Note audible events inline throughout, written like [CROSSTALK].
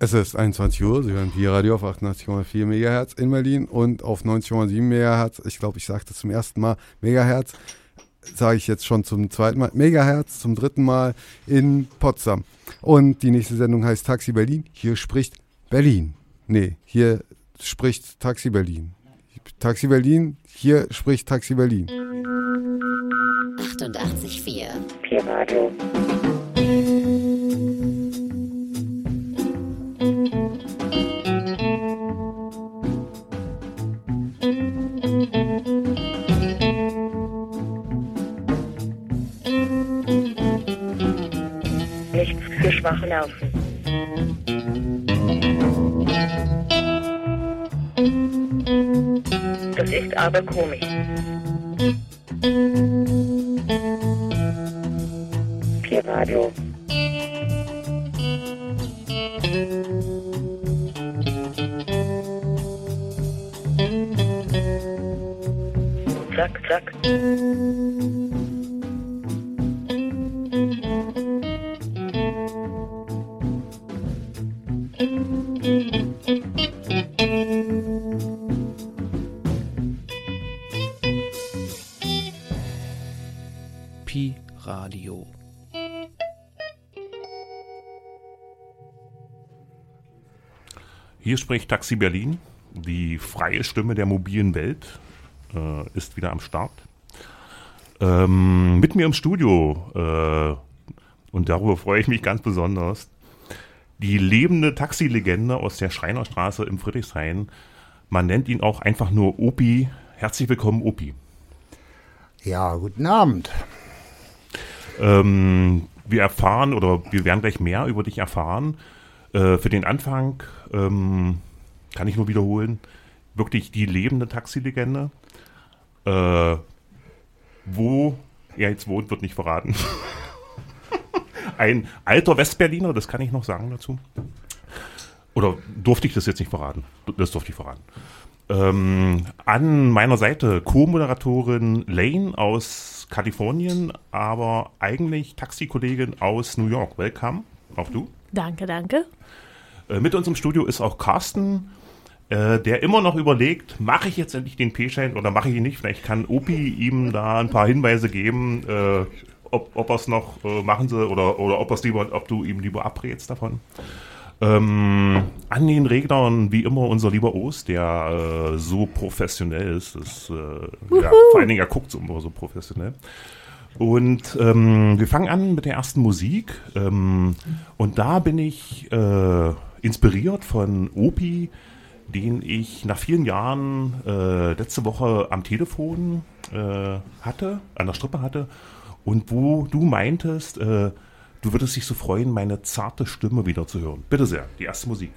Es ist 21 Uhr, Sie hören Pi Radio auf 88,4 MHz in Berlin und auf 90,7 MHz. Ich glaube, ich sagte zum ersten Mal Megahertz, sage ich jetzt schon zum zweiten Mal, Megahertz zum dritten Mal in Potsdam. Und die nächste Sendung heißt Taxi Berlin. Hier spricht Berlin. Nee, hier spricht Taxi Berlin. Taxi Berlin, hier spricht Taxi Berlin. 88,4 Pi Radio. Nerven. Das ist aber komisch. Hier spricht Taxi Berlin. Die freie Stimme der mobilen Welt äh, ist wieder am Start. Ähm, mit mir im Studio, äh, und darüber freue ich mich ganz besonders, die lebende Taxilegende aus der Schreinerstraße im Friedrichshain. Man nennt ihn auch einfach nur Opi. Herzlich willkommen, Opi. Ja, guten Abend. Ähm, wir erfahren oder wir werden gleich mehr über dich erfahren. Äh, für den Anfang ähm, kann ich nur wiederholen, wirklich die lebende Taxilegende. Äh, wo er jetzt wohnt, wird nicht verraten. [LAUGHS] Ein alter Westberliner, das kann ich noch sagen dazu. Oder durfte ich das jetzt nicht verraten? Das durfte ich verraten. Ähm, an meiner Seite Co-Moderatorin Lane aus Kalifornien, aber eigentlich Taxikollegin aus New York. Welcome, auch du. Danke, danke. Äh, mit uns im Studio ist auch Carsten, äh, der immer noch überlegt, mache ich jetzt endlich den P-Schein oder mache ich ihn nicht? Vielleicht kann Opi ihm da ein paar Hinweise geben, äh, ob, ob er es noch machen soll oder, oder ob, lieber, ob du ihm lieber abrätst davon. Ähm, an den Reglern, wie immer, unser lieber Ost, der äh, so professionell ist. Das, äh, ja, vor allen Dingen, er guckt so immer so professionell. Und ähm, wir fangen an mit der ersten Musik. Ähm, und da bin ich äh, inspiriert von Opi, den ich nach vielen Jahren äh, letzte Woche am Telefon äh, hatte, an der Strippe hatte. Und wo du meintest, äh, du würdest dich so freuen, meine zarte Stimme wieder zu hören. Bitte sehr, die erste Musik.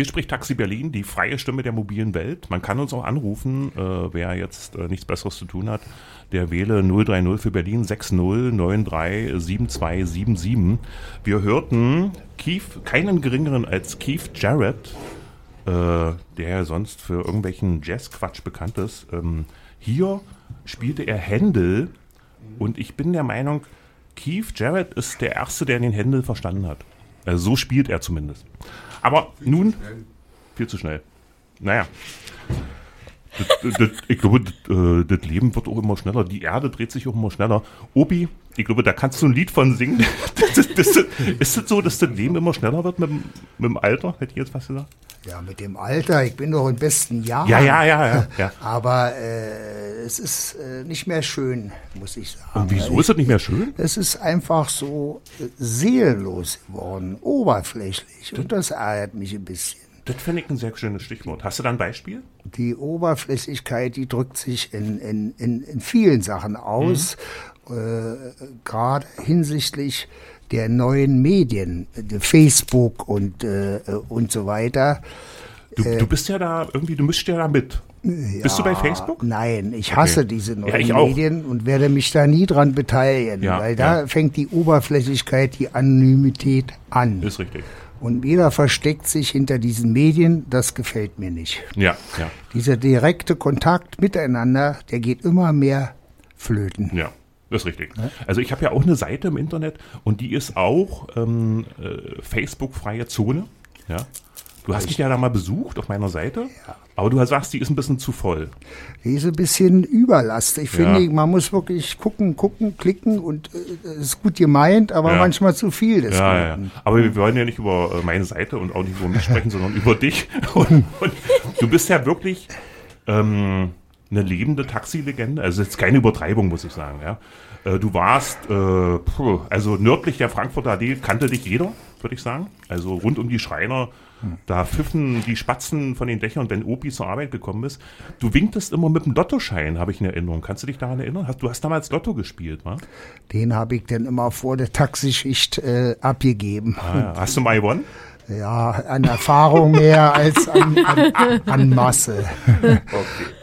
Hier spricht Taxi Berlin, die freie Stimme der mobilen Welt. Man kann uns auch anrufen, äh, wer jetzt äh, nichts Besseres zu tun hat. Der wähle 030 für Berlin 60937277. Wir hörten Keith, keinen geringeren als Keith Jarrett, äh, der sonst für irgendwelchen Jazzquatsch bekannt ist. Ähm, hier spielte er Händel und ich bin der Meinung, Keith Jarrett ist der Erste, der den Händel verstanden hat. Also so spielt er zumindest. Aber nun, viel zu schnell. Naja. Das, das, ich glaube, das, äh, das Leben wird auch immer schneller. Die Erde dreht sich auch immer schneller. Obi, ich glaube, da kannst du ein Lied von singen. [LAUGHS] Ist es so, dass das Leben immer schneller wird mit, dem- mit dem Alter? Hätte ich jetzt was gesagt? Ja, mit dem Alter, ich bin doch im besten Jahr. Ja, ja, ja, ja. ja. [LAUGHS] Aber äh, es ist äh, nicht mehr schön, muss ich sagen. Und wieso ist das nicht mehr schön? Es ist einfach so äh, seelenlos geworden, oberflächlich. Und das ärgert mich ein bisschen. Das finde ich ein sehr schönes Stichwort. Hast du da ein Beispiel? Die Oberflächlichkeit, die drückt sich in, in, in, in vielen Sachen aus, äh, gerade hinsichtlich der neuen Medien, äh, Facebook und, äh, äh, und so weiter. Du, du bist ja da irgendwie, du mischst ja da mit. Bist du bei Facebook? Nein, ich hasse Okay. diese Ja, neuen auch. Medien und werde mich da nie dran beteiligen, Ja, weil da ja. fängt die Oberflächlichkeit, die Anonymität an. Ist richtig. Und jeder versteckt sich hinter diesen Medien, das gefällt mir nicht. Ja, ja, Dieser direkte Kontakt miteinander, der geht immer mehr flöten. ja. Das ist richtig. Also ich habe ja auch eine Seite im Internet und die ist auch ähm, äh, Facebook-freie Zone. Ja. Du hast mich ja da mal besucht auf meiner Seite, aber du sagst, die ist ein bisschen zu voll. Die ist ein bisschen Überlast. Ich Ja. finde, man muss wirklich gucken, gucken, klicken und es ist gut gemeint, aber Ja. manchmal zu viel des Ja, ja. Aber wir wollen ja nicht über äh, meine Seite und auch nicht über mich sprechen, sondern über dich. [LAUGHS] Und, und du bist ja wirklich ähm, eine lebende Taxilegende. Also jetzt keine Übertreibung, muss ich sagen. Ja. Äh, Du warst, äh, also nördlich der Frankfurter Allee kannte dich jeder, würde ich sagen. Also rund um die Schreiner, da pfiffen die Spatzen von den Dächern, wenn Opi zur Arbeit gekommen ist. Du winktest immer mit dem Lottoschein, habe ich in Erinnerung. Kannst du dich daran erinnern? Hast, du hast damals Lotto gespielt, wa? Den habe ich dann immer vor der Taxischicht äh, abgegeben. Ah, ja. Hast du mal gewonnen? [LAUGHS] Ja, an Erfahrung mehr als an, an, an Masse.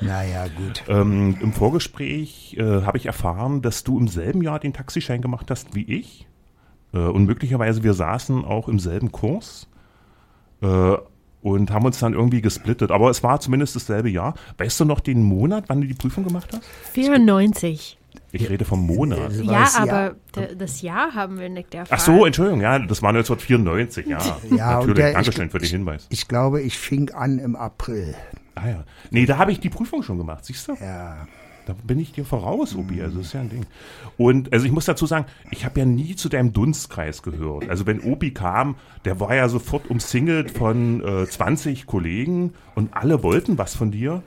Naja, gut. Ähm, Im Vorgespräch äh, habe ich erfahren, dass du im selben Jahr den Taxischein gemacht hast wie ich. Äh, und möglicherweise wir saßen auch im selben Kurs äh, und haben uns dann irgendwie gesplittet. Aber es war zumindest dasselbe Jahr. Weißt du noch den Monat, wann du die Prüfung gemacht hast? 94. Ich rede vom Monat. Ja, aber d- das Jahr haben wir nicht erfahren. Ach so, Entschuldigung, ja, das war 1994, ja. Ja, Natürlich, der- Dankeschön ich- für den Hinweis. Ich glaube, ich fing an im April. Ah ja. Nee, da habe ich die Prüfung schon gemacht, siehst du? Ja. Da bin ich dir voraus, Obi. Also das ist ja ein Ding. Und also ich muss dazu sagen, ich habe ja nie zu deinem Dunstkreis gehört. Also wenn Obi kam, der war ja sofort umsingelt von äh, 20 Kollegen und alle wollten was von dir.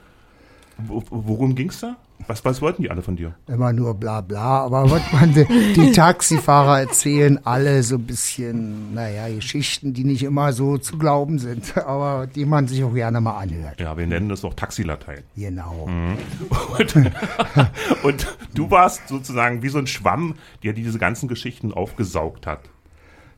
Wo- Worum ging's da? Was, was wollten die alle von dir? Immer nur bla bla, aber was man, die Taxifahrer erzählen alle so ein bisschen, naja, Geschichten, die nicht immer so zu glauben sind, [LAUGHS] aber die man sich auch gerne mal anhört. Ja, wir nennen das auch Taxilatein. Genau. [LAUGHS] Und, [LAUGHS] und du warst sozusagen wie so ein Schwamm, der diese ganzen Geschichten aufgesaugt hat.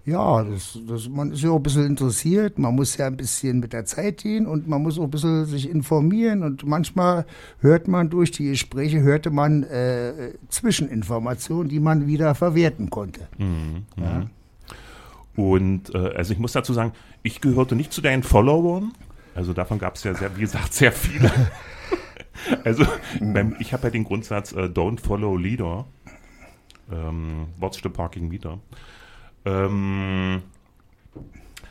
Ja, das, das, man ist ja auch ein bisschen interessiert, man muss ja ein bisschen mit der Zeit gehen und man muss auch ein bisschen sich informieren und manchmal hört man durch die Gespräche, hörte man äh, Zwischeninformationen, die man wieder verwerten konnte. Und äh, also ich muss dazu sagen, ich gehörte nicht zu deinen Followern. Also davon gab es ja sehr, wie gesagt, sehr viele. [LAUGHS] also beim, ich habe ja den Grundsatz äh, Don't follow leader. Ähm, watch the parking meter. Ähm,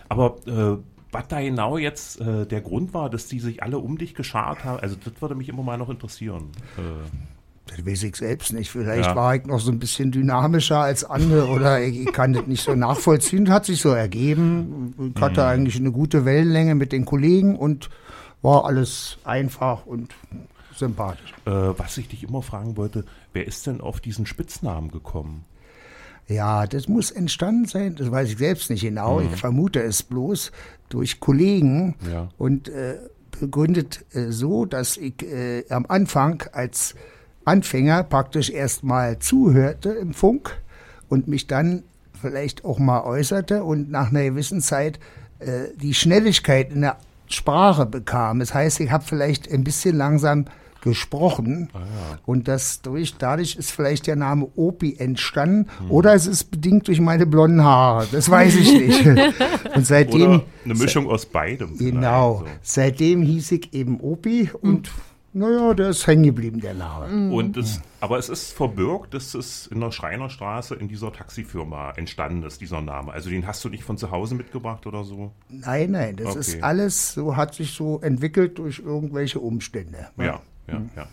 aber äh, was da genau jetzt äh, der Grund war, dass die sich alle um dich geschart haben, also das würde mich immer mal noch interessieren. Äh, Das weiß ich selbst nicht. Vielleicht Ja. war ich noch so ein bisschen dynamischer als andere oder ich, ich kann das nicht so nachvollziehen. Hat sich so ergeben. Ich Mhm. hatte eigentlich eine gute Wellenlänge mit den Kollegen und war alles einfach und sympathisch. äh, was ich dich immer fragen wollte, wer ist denn auf diesen Spitznamen gekommen? Ja, das muss entstanden sein, das weiß ich selbst nicht genau. Mhm. Ich vermute es bloß durch Kollegen Ja. und äh, begründet äh, so, dass ich äh, am Anfang als Anfänger praktisch erstmal zuhörte im Funk und mich dann vielleicht auch mal äußerte und nach einer gewissen Zeit äh, die Schnelligkeit in der Sprache bekam. Das heißt, ich habe vielleicht ein bisschen langsam gesprochen und das durch, dadurch ist vielleicht der Name Opi entstanden oder es ist bedingt durch meine blonden Haare, das weiß ich nicht. [LAUGHS] und seitdem, Oder eine Mischung aus beidem. genau, vielleicht seitdem hieß ich eben Opi und naja, der ist hängen geblieben, der Name. So. Und es, aber es ist verbirgt, dass es in der Schreinerstraße in dieser Taxifirma entstanden ist, dieser Name. Also den hast du nicht von zu Hause mitgebracht oder so? Nein, nein, das Okay. ist alles so, hat sich so entwickelt durch irgendwelche Umstände. Ja, ja, ja.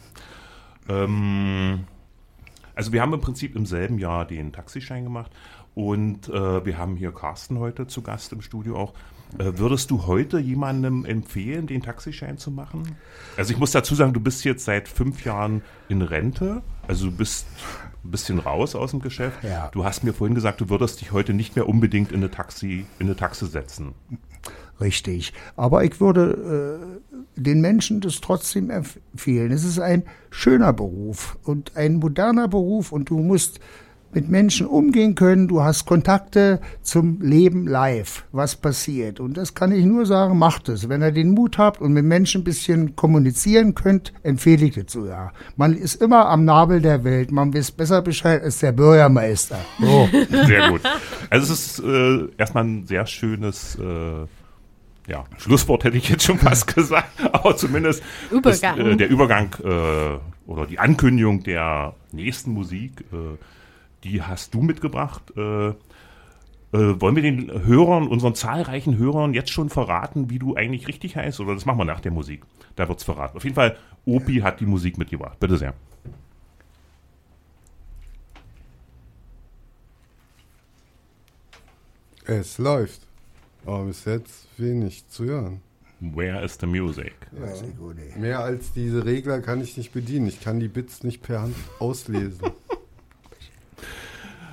Ähm, also wir haben im Prinzip im selben Jahr den Taxischein gemacht und äh, wir haben hier Carsten heute zu Gast im Studio auch. Äh, würdest du heute jemandem empfehlen, den Taxischein zu machen? Also ich muss dazu sagen, du bist jetzt seit fünf Jahren in Rente, also du bist ein bisschen raus aus dem Geschäft. Ja. Du hast mir vorhin gesagt, du würdest dich heute nicht mehr unbedingt in eine Taxi, in eine Taxe setzen. Richtig. Aber ich würde äh, den Menschen das trotzdem empfehlen. Es ist ein schöner Beruf und ein moderner Beruf und du musst mit Menschen umgehen können. Du hast Kontakte zum Leben live, was passiert. Und das kann ich nur sagen, macht es. Wenn ihr den Mut habt und mit Menschen ein bisschen kommunizieren könnt, empfehle ich das sogar. Man ist immer am Nabel der Welt. Man weiß besser Bescheid als der Bürgermeister. So. Sehr gut. Also es ist äh, erstmal ein sehr schönes äh, ja, Schlusswort hätte ich jetzt schon fast [LAUGHS] gesagt, aber zumindest Übergang. Das, äh, der Übergang äh, oder die Ankündigung der nächsten Musik, äh, die hast du mitgebracht. Äh, äh, wollen wir den Hörern, unseren zahlreichen Hörern jetzt schon verraten, wie du eigentlich richtig heißt? Oder das machen wir nach der Musik. Da wird's verraten. Auf jeden Fall, Opi hat die Musik mitgebracht. Bitte sehr. Es läuft. Aber bis jetzt wenig zu hören. Where is the music? Nicht. Mehr als diese Regler kann ich nicht bedienen. Ich kann die Bits nicht per Hand auslesen.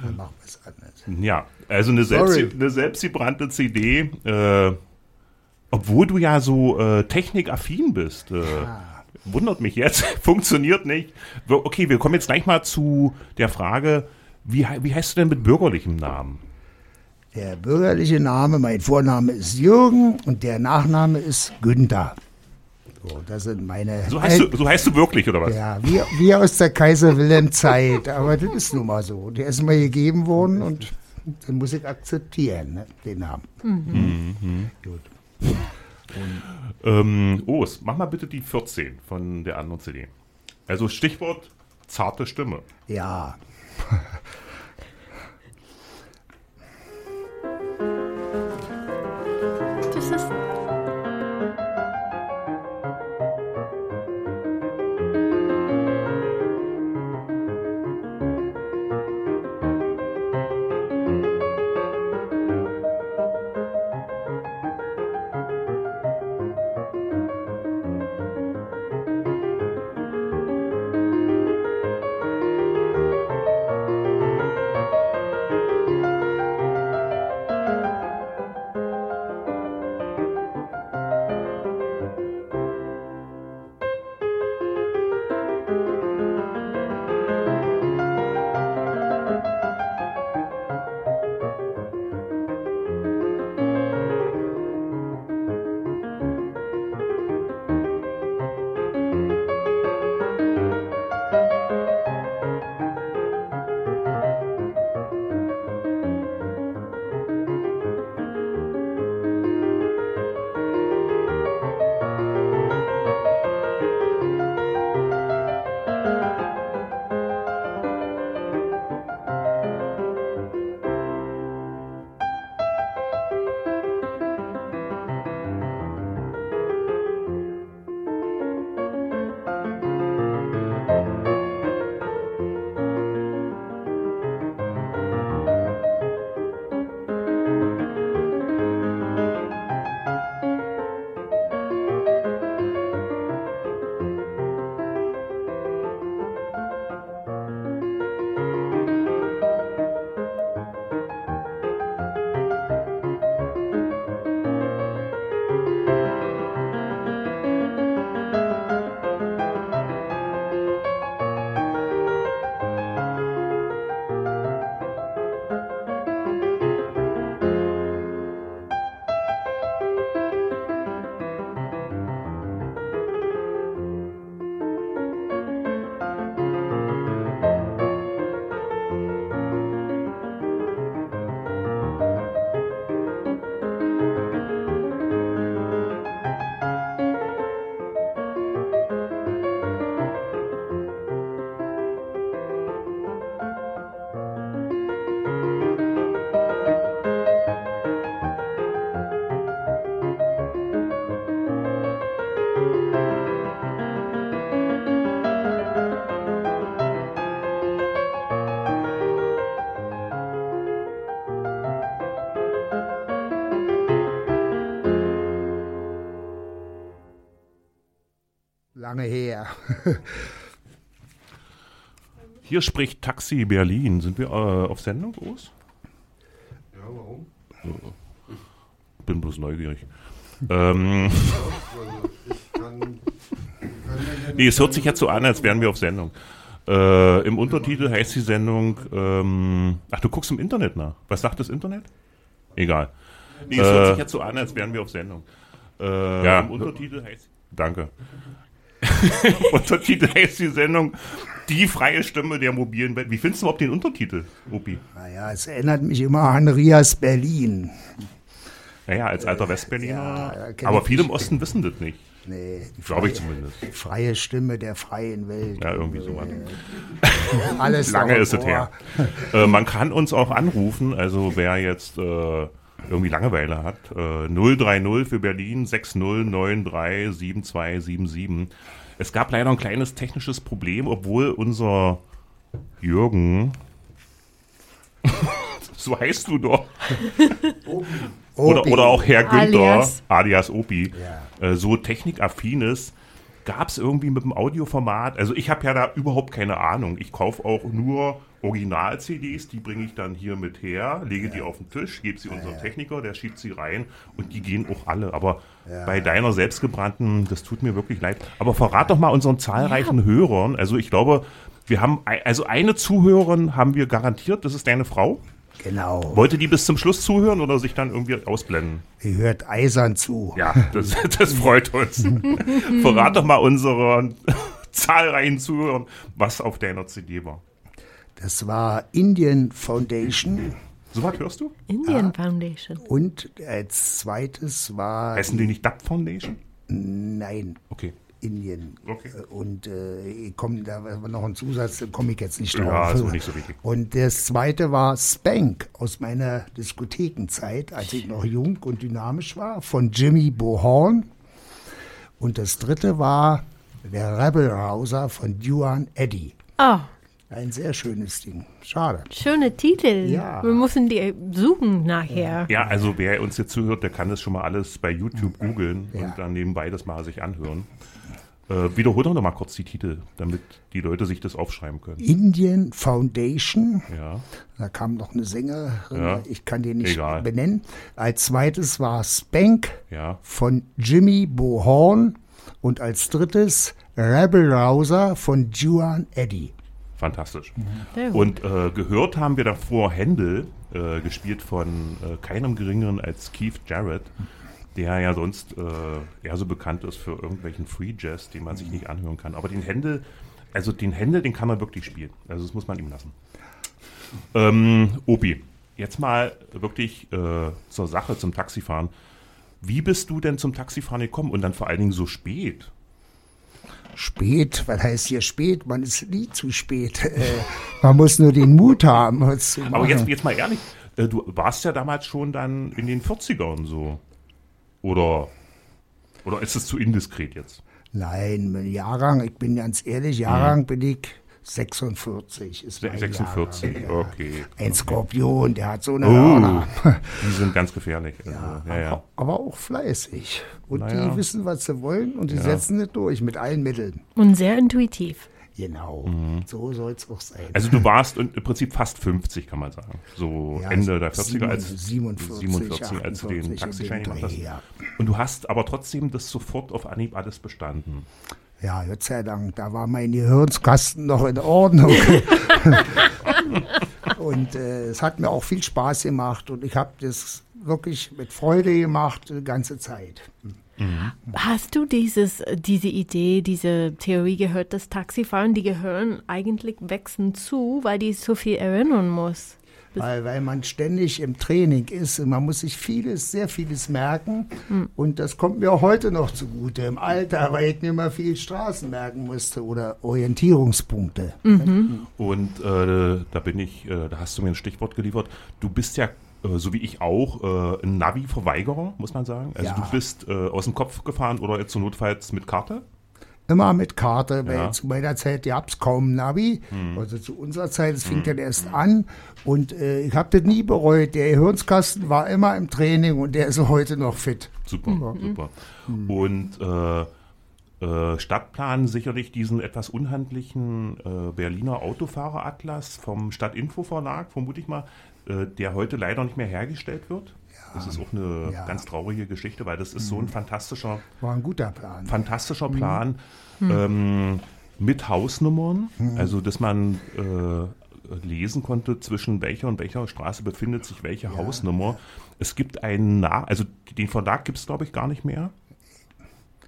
Dann machen wir es anders. Ja, also eine, selbst, eine selbstgebrannte CD, äh, obwohl du ja so äh, technikaffin bist. Äh, Wundert mich jetzt, [LAUGHS] funktioniert nicht. Okay, wir kommen jetzt gleich mal zu der Frage, wie, wie heißt du denn mit bürgerlichem Namen? Der bürgerliche Name, mein Vorname ist Jürgen und der Nachname ist Günther. So, das sind meine. So heißt, du, so heißt du wirklich, oder was? Ja, wie, wie aus der Kaiser Wilhelm Zeit. [LAUGHS] Aber das ist nun mal so. Der ist mir gegeben worden und den muss ich akzeptieren, ne, den Namen. Gut. Ähm, Os, mach mal bitte die 14 von der anderen CD. Also Stichwort zarte Stimme. Ja. [LAUGHS] her. [LAUGHS] Hier spricht Taxi Berlin. Sind wir äh, auf Sendung, Urs? Ja, warum? Bin bloß neugierig. ähm, [LAUGHS] nee, es hört sich jetzt so an, als wären wir auf Sendung. Äh, Im Untertitel heißt die Sendung, ähm, ach, du guckst im Internet nach. Was sagt das Internet? Egal. Nee, es hört sich jetzt so an, als wären wir auf Sendung. Äh, ja. Im Untertitel heißt, danke. [LAUGHS] Untertitel heißt die Sendung Die freie Stimme der mobilen Welt. Wie findest du überhaupt den Untertitel, Opi? Naja, es erinnert mich immer an Rias Berlin. Naja, als alter Westberliner. ja, aber viele im. Osten wissen das nicht. Nee, Glaube ich zumindest. Die freie Stimme der freien Welt. Ja, irgendwie so. [LAUGHS] Alles Lange ist es her. äh, man kann uns auch anrufen, also wer jetzt äh, irgendwie Langeweile hat, äh, 030 für Berlin 60937277. Es gab leider ein kleines technisches Problem, obwohl unser Jürgen, [LAUGHS] so heißt du doch, oder, Opi. oder auch Herr Günther, alias, Alias. Opi, äh, so technikaffin ist, gab es irgendwie mit dem Audioformat, also ich habe ja da überhaupt keine Ahnung. Ich kaufe auch nur Original-CDs, die bringe ich dann hier mit her, lege die auf den Tisch, gebe sie unserem Techniker, der schiebt sie rein und die gehen auch alle. Aber bei deiner selbstgebrannten, das tut mir wirklich leid. Aber verrat doch mal unseren zahlreichen Hörern, also ich glaube, wir haben, also eine Zuhörerin haben wir garantiert, das ist deine Frau. Genau. Wollte die bis zum Schluss zuhören oder sich dann irgendwie ausblenden? Die hört eisern zu. Ja, das, [LAUGHS] das freut uns. [LAUGHS] Verrat doch mal unseren [LAUGHS] zahlreichen Zuhörern, was auf deiner CD war. Das war Indian Foundation So was hörst du? Indian Foundation. und als zweites war Heißen die nicht Dub Foundation? Nein, Okay. Indien. Okay. Äh, Und äh, komm, da war noch ein Zusatz, da komme ich jetzt nicht drauf. Ja, ist auch nicht so wichtig. Und das zweite war Spank aus meiner Diskothekenzeit, als ich noch jung und dynamisch war, von Jimmy Bohorn. Und das dritte war der Rebel Rouser von Duan Eddy. Oh, Ein sehr schönes Ding. Schade. schöne Titel. Ja. Wir müssen die suchen nachher. Ja, also wer uns jetzt zuhört, der kann das schon mal alles bei YouTube googeln Ja. und dann nebenbei das mal sich anhören. Äh, wiederhol doch noch mal kurz die Titel, damit die Leute sich das aufschreiben können. Indian Foundation. Ja. Da kam noch eine Sängerin, Ja. ich kann den nicht Egal. benennen. Als zweites war Spank Ja. von Jimmy Bohorn und als drittes Rebel Rouser von Juan Eddy. Fantastisch. Gut. Und äh, gehört haben wir davor Händel, äh, gespielt von äh, keinem geringeren als Keith Jarrett, der ja sonst äh, eher so bekannt ist für irgendwelchen Free Jazz, den man sich nicht anhören kann. Aber den Händel, also den Händel, den kann man wirklich spielen. Also das muss man ihm lassen. Ähm, Opi, jetzt mal wirklich äh, zur Sache, zum Taxifahren. Wie bist du denn zum Taxifahren gekommen und dann vor allen Dingen so spät? Spät, was heißt hier spät? Man ist nie zu spät. [LAUGHS] Äh, man muss nur den Mut haben, was zu machen. Aber jetzt, jetzt mal ehrlich, äh, du warst ja damals schon dann in den 40ern so. Oder, oder ist es zu indiskret jetzt? Nein, mein Jahrgang, ich bin ganz ehrlich, Jahrgang bin ich 46. Ist mein 46, Jahrgang, ja. okay. Ein Skorpion, der hat so eine Oh. Hörner. [LAUGHS] Die sind ganz gefährlich. Also, ja, ja. Aber auch fleißig. Und Naja. die wissen, was sie wollen und die setzen es durch mit allen Mitteln. Und sehr intuitiv. Genau. So soll es auch sein. Mhm. Also du warst im Prinzip fast 50, kann man sagen. So Ja, Ende der 40er als 47, 47 als du den 48 Taxischein gemacht hast. Ja. Und du hast aber trotzdem das sofort auf Anhieb alles bestanden. Ja, Gott sei Dank, da war mein Gehirnskasten noch in Ordnung. [LAUGHS] und äh, es hat mir auch viel Spaß gemacht und ich habe das wirklich mit Freude gemacht die ganze Zeit. Hast du dieses, diese Idee, diese Theorie gehört, dass Taxifahren, die gehören eigentlich wechseln zu, weil die so viel erinnern muss? Weil, weil man ständig im Training ist und man muss sich vieles, sehr vieles merken. Und das kommt mir auch heute noch zugute im Alter, weil ich mir immer viel Straßen merken musste oder Orientierungspunkte. Und äh, da bin ich, äh, da hast du mir ein Stichwort geliefert. Du bist ja, äh, so wie ich auch, äh, ein Navi-Verweigerer, muss man sagen. Also Ja. du bist äh, aus dem Kopf gefahren oder jetzt so notfalls mit Karte? Immer mit Karte, weil Ja. zu meiner Zeit gab es kaum Navi. Also zu unserer Zeit, es fing dann erst an. Und äh, ich habe das nie bereut. Der Gehirnskasten war immer im Training und der ist heute noch fit. Super, super. Und äh, äh, Stadtplan sicherlich diesen etwas unhandlichen äh, Berliner Autofahreratlas vom Stadtinfo Verlag, vermute ich mal, äh, der heute leider nicht mehr hergestellt wird. Das ist auch eine ja. ganz traurige Geschichte, weil das ist so ein fantastischer, War ein guter Plan. fantastischer Plan ähm, mit Hausnummern, also dass man äh, lesen konnte, zwischen welcher und welcher Straße befindet sich welche Hausnummer. Es gibt einen Nach, also den Verlag gibt es glaube ich gar nicht mehr.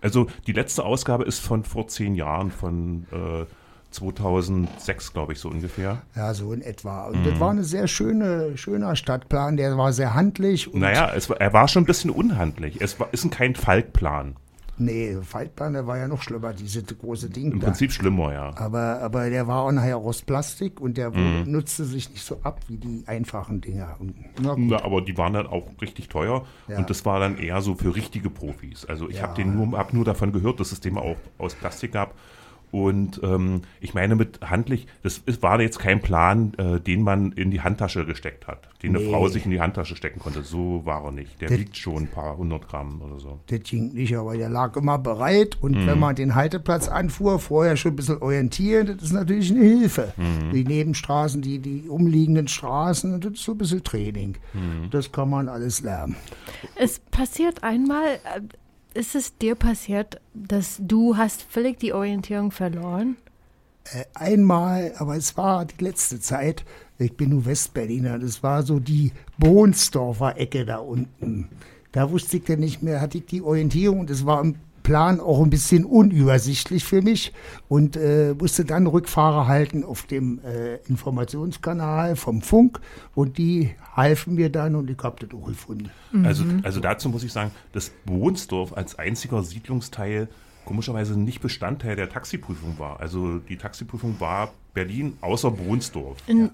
Also die letzte Ausgabe ist von vor zehn Jahren, von äh, 2006 glaube ich so ungefähr. Ja, so in etwa. Und das war ein sehr schöne, schöner Stadtplan, der war sehr handlich. Naja, war- er war schon ein bisschen unhandlich. Es war, ist kein Falkplan. Nee, Faltplan, der war ja noch schlimmer, diese große Ding Im da. Prinzip schlimmer, ja. Aber, aber der war auch nachher aus Plastik und der Mhm. nutzte sich nicht so ab wie die einfachen Dinger. Und, na. Ja, aber die waren dann auch richtig teuer Ja. und das war dann eher so für richtige Profis. Also ich Ja. habe den nur, hab nur davon gehört, dass es den auch aus Plastik gab. Und ähm, ich meine mit handlich, das ist, war jetzt kein Plan, äh, den man in die Handtasche gesteckt hat, den eine Nee. Frau sich in die Handtasche stecken konnte. So war er nicht. Der Das- wiegt schon ein paar hundert Gramm oder so. Das ging nicht, aber der lag immer bereit. Und Mhm. wenn man den Halteplatz anfuhr, vorher schon ein bisschen orientieren, das ist natürlich eine Hilfe. Mhm. Die Nebenstraßen, die, die umliegenden Straßen, das ist so ein bisschen Training. Mhm. Das kann man alles lernen. Es passiert einmal, äh, ist es dir passiert, dass du hast völlig die Orientierung verloren? Äh, einmal, aber es war die letzte Zeit, ich bin nur Westberliner, das war so die Bohnsdorfer Ecke da unten. Da wusste ich dann nicht mehr, hatte ich die Orientierung es war im Plan auch ein bisschen unübersichtlich für mich und äh, musste dann Rückfahrer halten auf dem äh, Informationskanal vom Funk und die halfen mir dann und ich habe das auch gefunden. Also, also dazu muss ich sagen, dass Bohnsdorf als einziger Siedlungsteil komischerweise nicht Bestandteil der Taxiprüfung war. Also die Taxiprüfung war Berlin außer Bohnsdorf. In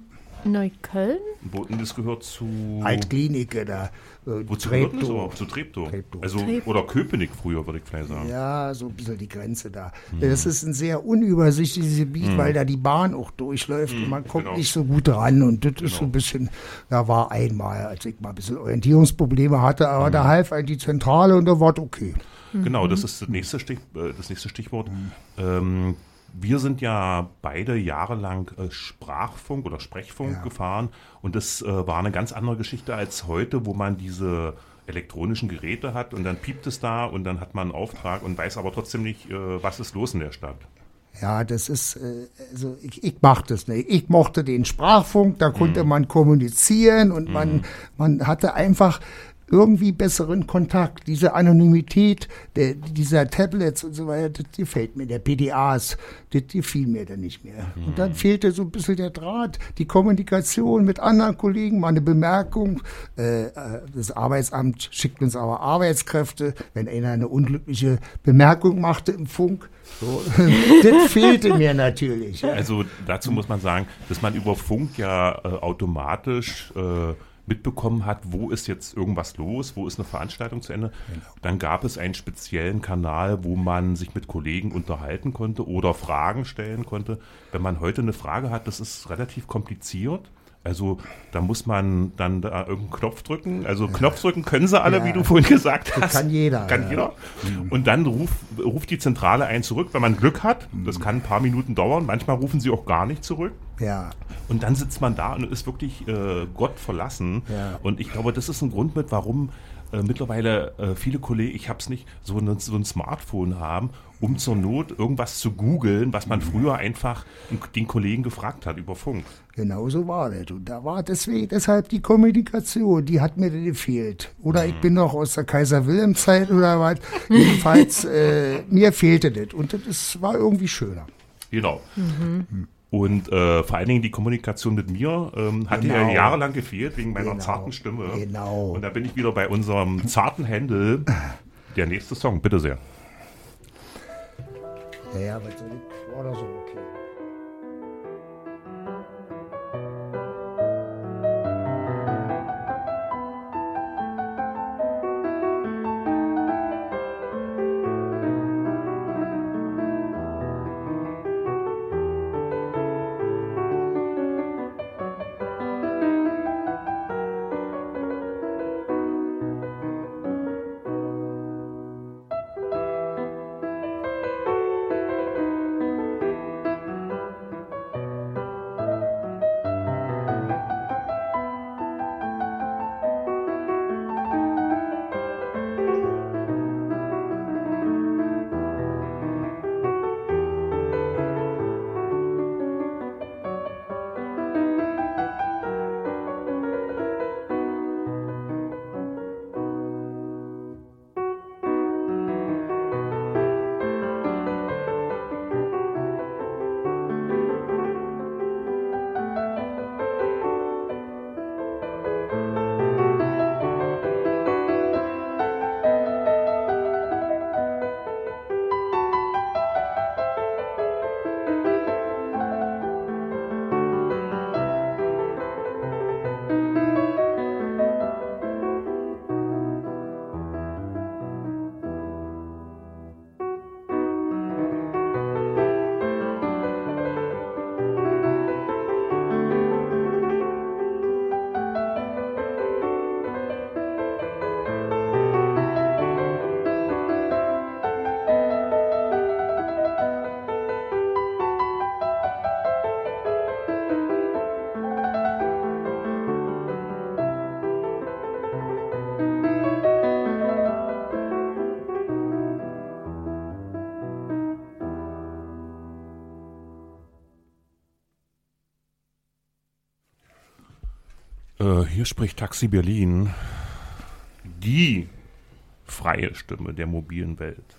Neukölln? Boden, das gehört zu. Altklinike da, äh, Wozu gehört das überhaupt? Zu Treptow. Treptow. Also, Treptow. oder Köpenick früher, würde ich vielleicht sagen. Ja, so ein bisschen die Grenze da. Das ist ein sehr unübersichtliches Gebiet, weil da die Bahn auch durchläuft und man kommt genau. nicht so gut ran. Und das ist so ein bisschen, da war einmal, als ich mal ein bisschen Orientierungsprobleme hatte, aber da half halt die Zentrale und da war es okay. Genau, das ist das nächste, Stich, äh, das nächste Stichwort. Ähm, wir sind ja beide jahrelang äh, Sprachfunk oder Sprechfunk Ja. gefahren und das äh, war eine ganz andere Geschichte als heute, wo man diese elektronischen Geräte hat und dann piept es da und dann hat man einen Auftrag und weiß aber trotzdem nicht, äh, was ist los in der Stadt. Ja, das ist, also ich, ich mach das nicht. Ich mochte den Sprachfunk, da konnte man kommunizieren und man, man hatte einfach irgendwie besseren Kontakt. Diese Anonymität der, dieser Tablets und so weiter, das gefällt mir, der PDAs, das gefiel mir dann nicht mehr. Und dann fehlte so ein bisschen der Draht, die Kommunikation mit anderen Kollegen, mal eine Bemerkung. Äh, äh, das Arbeitsamt schickt uns aber Arbeitskräfte, wenn einer eine unglückliche Bemerkung machte im Funk. So, [LAUGHS] das fehlte mir natürlich. Also dazu muss man sagen, dass man über Funk ja äh, automatisch äh, mitbekommen hat, wo ist jetzt irgendwas los, wo ist eine Veranstaltung zu Ende. Dann gab es einen speziellen Kanal, wo man sich mit Kollegen unterhalten konnte oder Fragen stellen konnte. Wenn man heute eine Frage hat, das ist relativ kompliziert. Also da muss man dann da irgendeinen Knopf drücken. Also Knopf drücken können sie alle, Ja. wie du vorhin gesagt hast. kann jeder, Kann ja. jeder. Und dann ruft, ruft die Zentrale einen zurück, wenn man Glück hat. Das kann ein paar Minuten dauern. Manchmal rufen sie auch gar nicht zurück. ja. Und dann sitzt man da und ist wirklich äh, Gott verlassen. Ja. Und ich glaube, das ist ein Grund mit, warum äh, mittlerweile äh, viele Kollegen, ich habe es nicht, so, eine, so ein Smartphone haben, um zur Not irgendwas zu googeln, was man früher einfach den Kollegen gefragt hat über Funk. Genau so war das. Und da war deswegen, deshalb die Kommunikation, die hat mir dann gefehlt. Oder ich bin noch aus der Kaiser-Wilhelm-Zeit oder was. [LAUGHS] Jedenfalls, äh, mir fehlte das. Und das war irgendwie schöner. Genau. Und äh, vor allen Dingen die Kommunikation mit mir ähm, hat Genau. ja jahrelang gefehlt wegen meiner Genau. zarten Stimme. Genau. Und da bin ich wieder bei unserem zarten Händel. Der nächste Song, bitte sehr. Ja, ja, was soll ich, war doch so okay. Hier spricht Taxi Berlin. Die freie Stimme der mobilen Welt.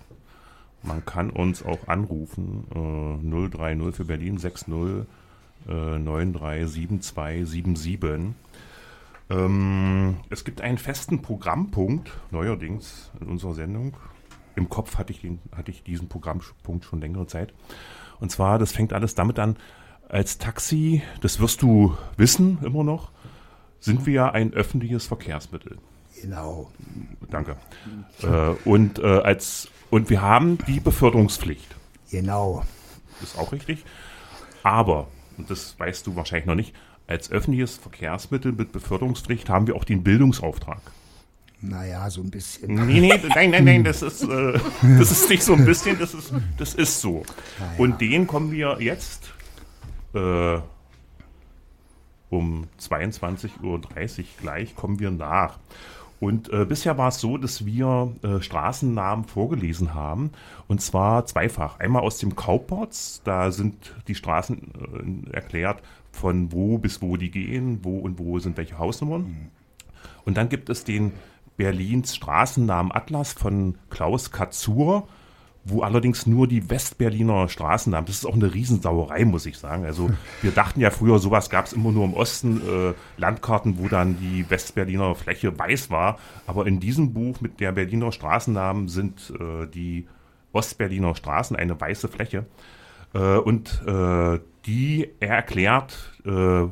Man kann uns auch anrufen. Äh, 030 für Berlin 60 äh, 937277. Ähm, es gibt einen festen Programmpunkt, neuerdings in unserer Sendung. Im Kopf hatte ich, den, hatte ich diesen Programmpunkt schon längere Zeit. Und zwar, das fängt alles damit an, als Taxi, das wirst du wissen immer noch, sind wir ja ein öffentliches Verkehrsmittel. Genau. Danke. Äh, und, äh, als, und wir haben die Beförderungspflicht. Genau. Das ist auch richtig. Aber, und das weißt du wahrscheinlich noch nicht, als öffentliches Verkehrsmittel mit Beförderungspflicht haben wir auch den Bildungsauftrag. Naja, so ein bisschen. Nee, nee, nein, nein, nein, das ist, äh, das ist nicht so ein bisschen, das ist, das ist so. Und den kommen wir jetzt äh, um 22.30 Uhr gleich, kommen wir nach. Und äh, bisher war es so, dass wir äh, Straßennamen vorgelesen haben. Und zwar zweifach. Einmal aus dem Kaupbots, da sind die Straßen äh, erklärt, von wo bis wo die gehen, wo und wo sind welche Hausnummern. Und dann gibt es den Berlins Straßennamen Atlas von Klaus Katzur, wo allerdings nur die Westberliner Straßennamen, das ist auch eine Riesensauerei, muss ich sagen. Also wir dachten ja früher, sowas gab es immer nur im Osten, äh, Landkarten, wo dann die Westberliner Fläche weiß war. Aber in diesem Buch mit der Berliner Straßennamen sind äh, die Ostberliner Straßen eine weiße Fläche. Äh, und äh, die er erklärt äh,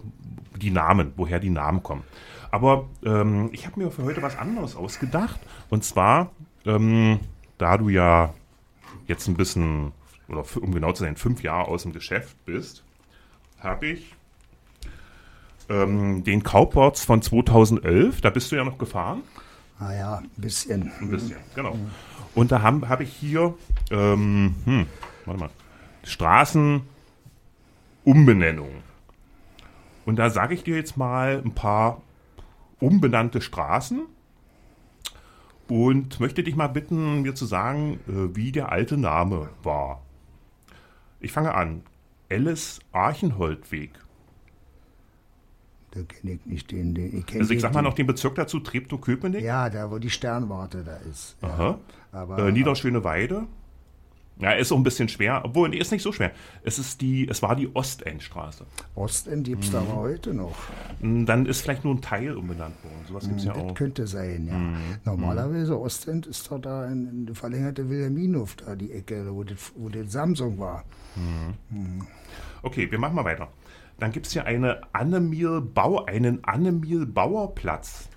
die Namen, woher die Namen kommen. Aber ähm, ich habe mir für heute was anderes ausgedacht. Und zwar, ähm, da du ja jetzt ein bisschen, oder um genau zu sein, fünf Jahre aus dem Geschäft bist, habe ich ähm, den Cowboards von 2011, da bist du ja noch gefahren. Naja, ein bisschen. Ein bisschen, genau. Und da habe hab ich hier, ähm, hm, warte mal, Straßenumbenennung. Und da sage ich dir jetzt mal ein paar umbenannte Straßen und möchte dich mal bitten, mir zu sagen, äh, wie der alte Name war. Ich fange an. Alice Archenholdweg. Da kenne ich nicht den. den ich Also ich sag mal noch den Bezirk dazu, Treptow-Köpenick, Ja, da wo die Sternwarte da ist. Ja. Aha. Aber äh, Niederschöneweide. Ja, ist auch ein bisschen schwer, obwohl, nee, ist nicht so schwer. Es ist die, es war die Ostendstraße. Ostend gibt es da aber heute noch. Mm, Dann ist vielleicht nur ein Teil umbenannt worden. Sowas gibt es ja das auch. könnte sein, ja. Normalerweise Ostend ist doch da in, in verlängerte Wilhelminhof, da die Ecke, wo das, wo das Samsung war. Okay, wir machen mal weiter. Dann gibt es hier eine Annemil Bau, einen Annemil Bauerplatz.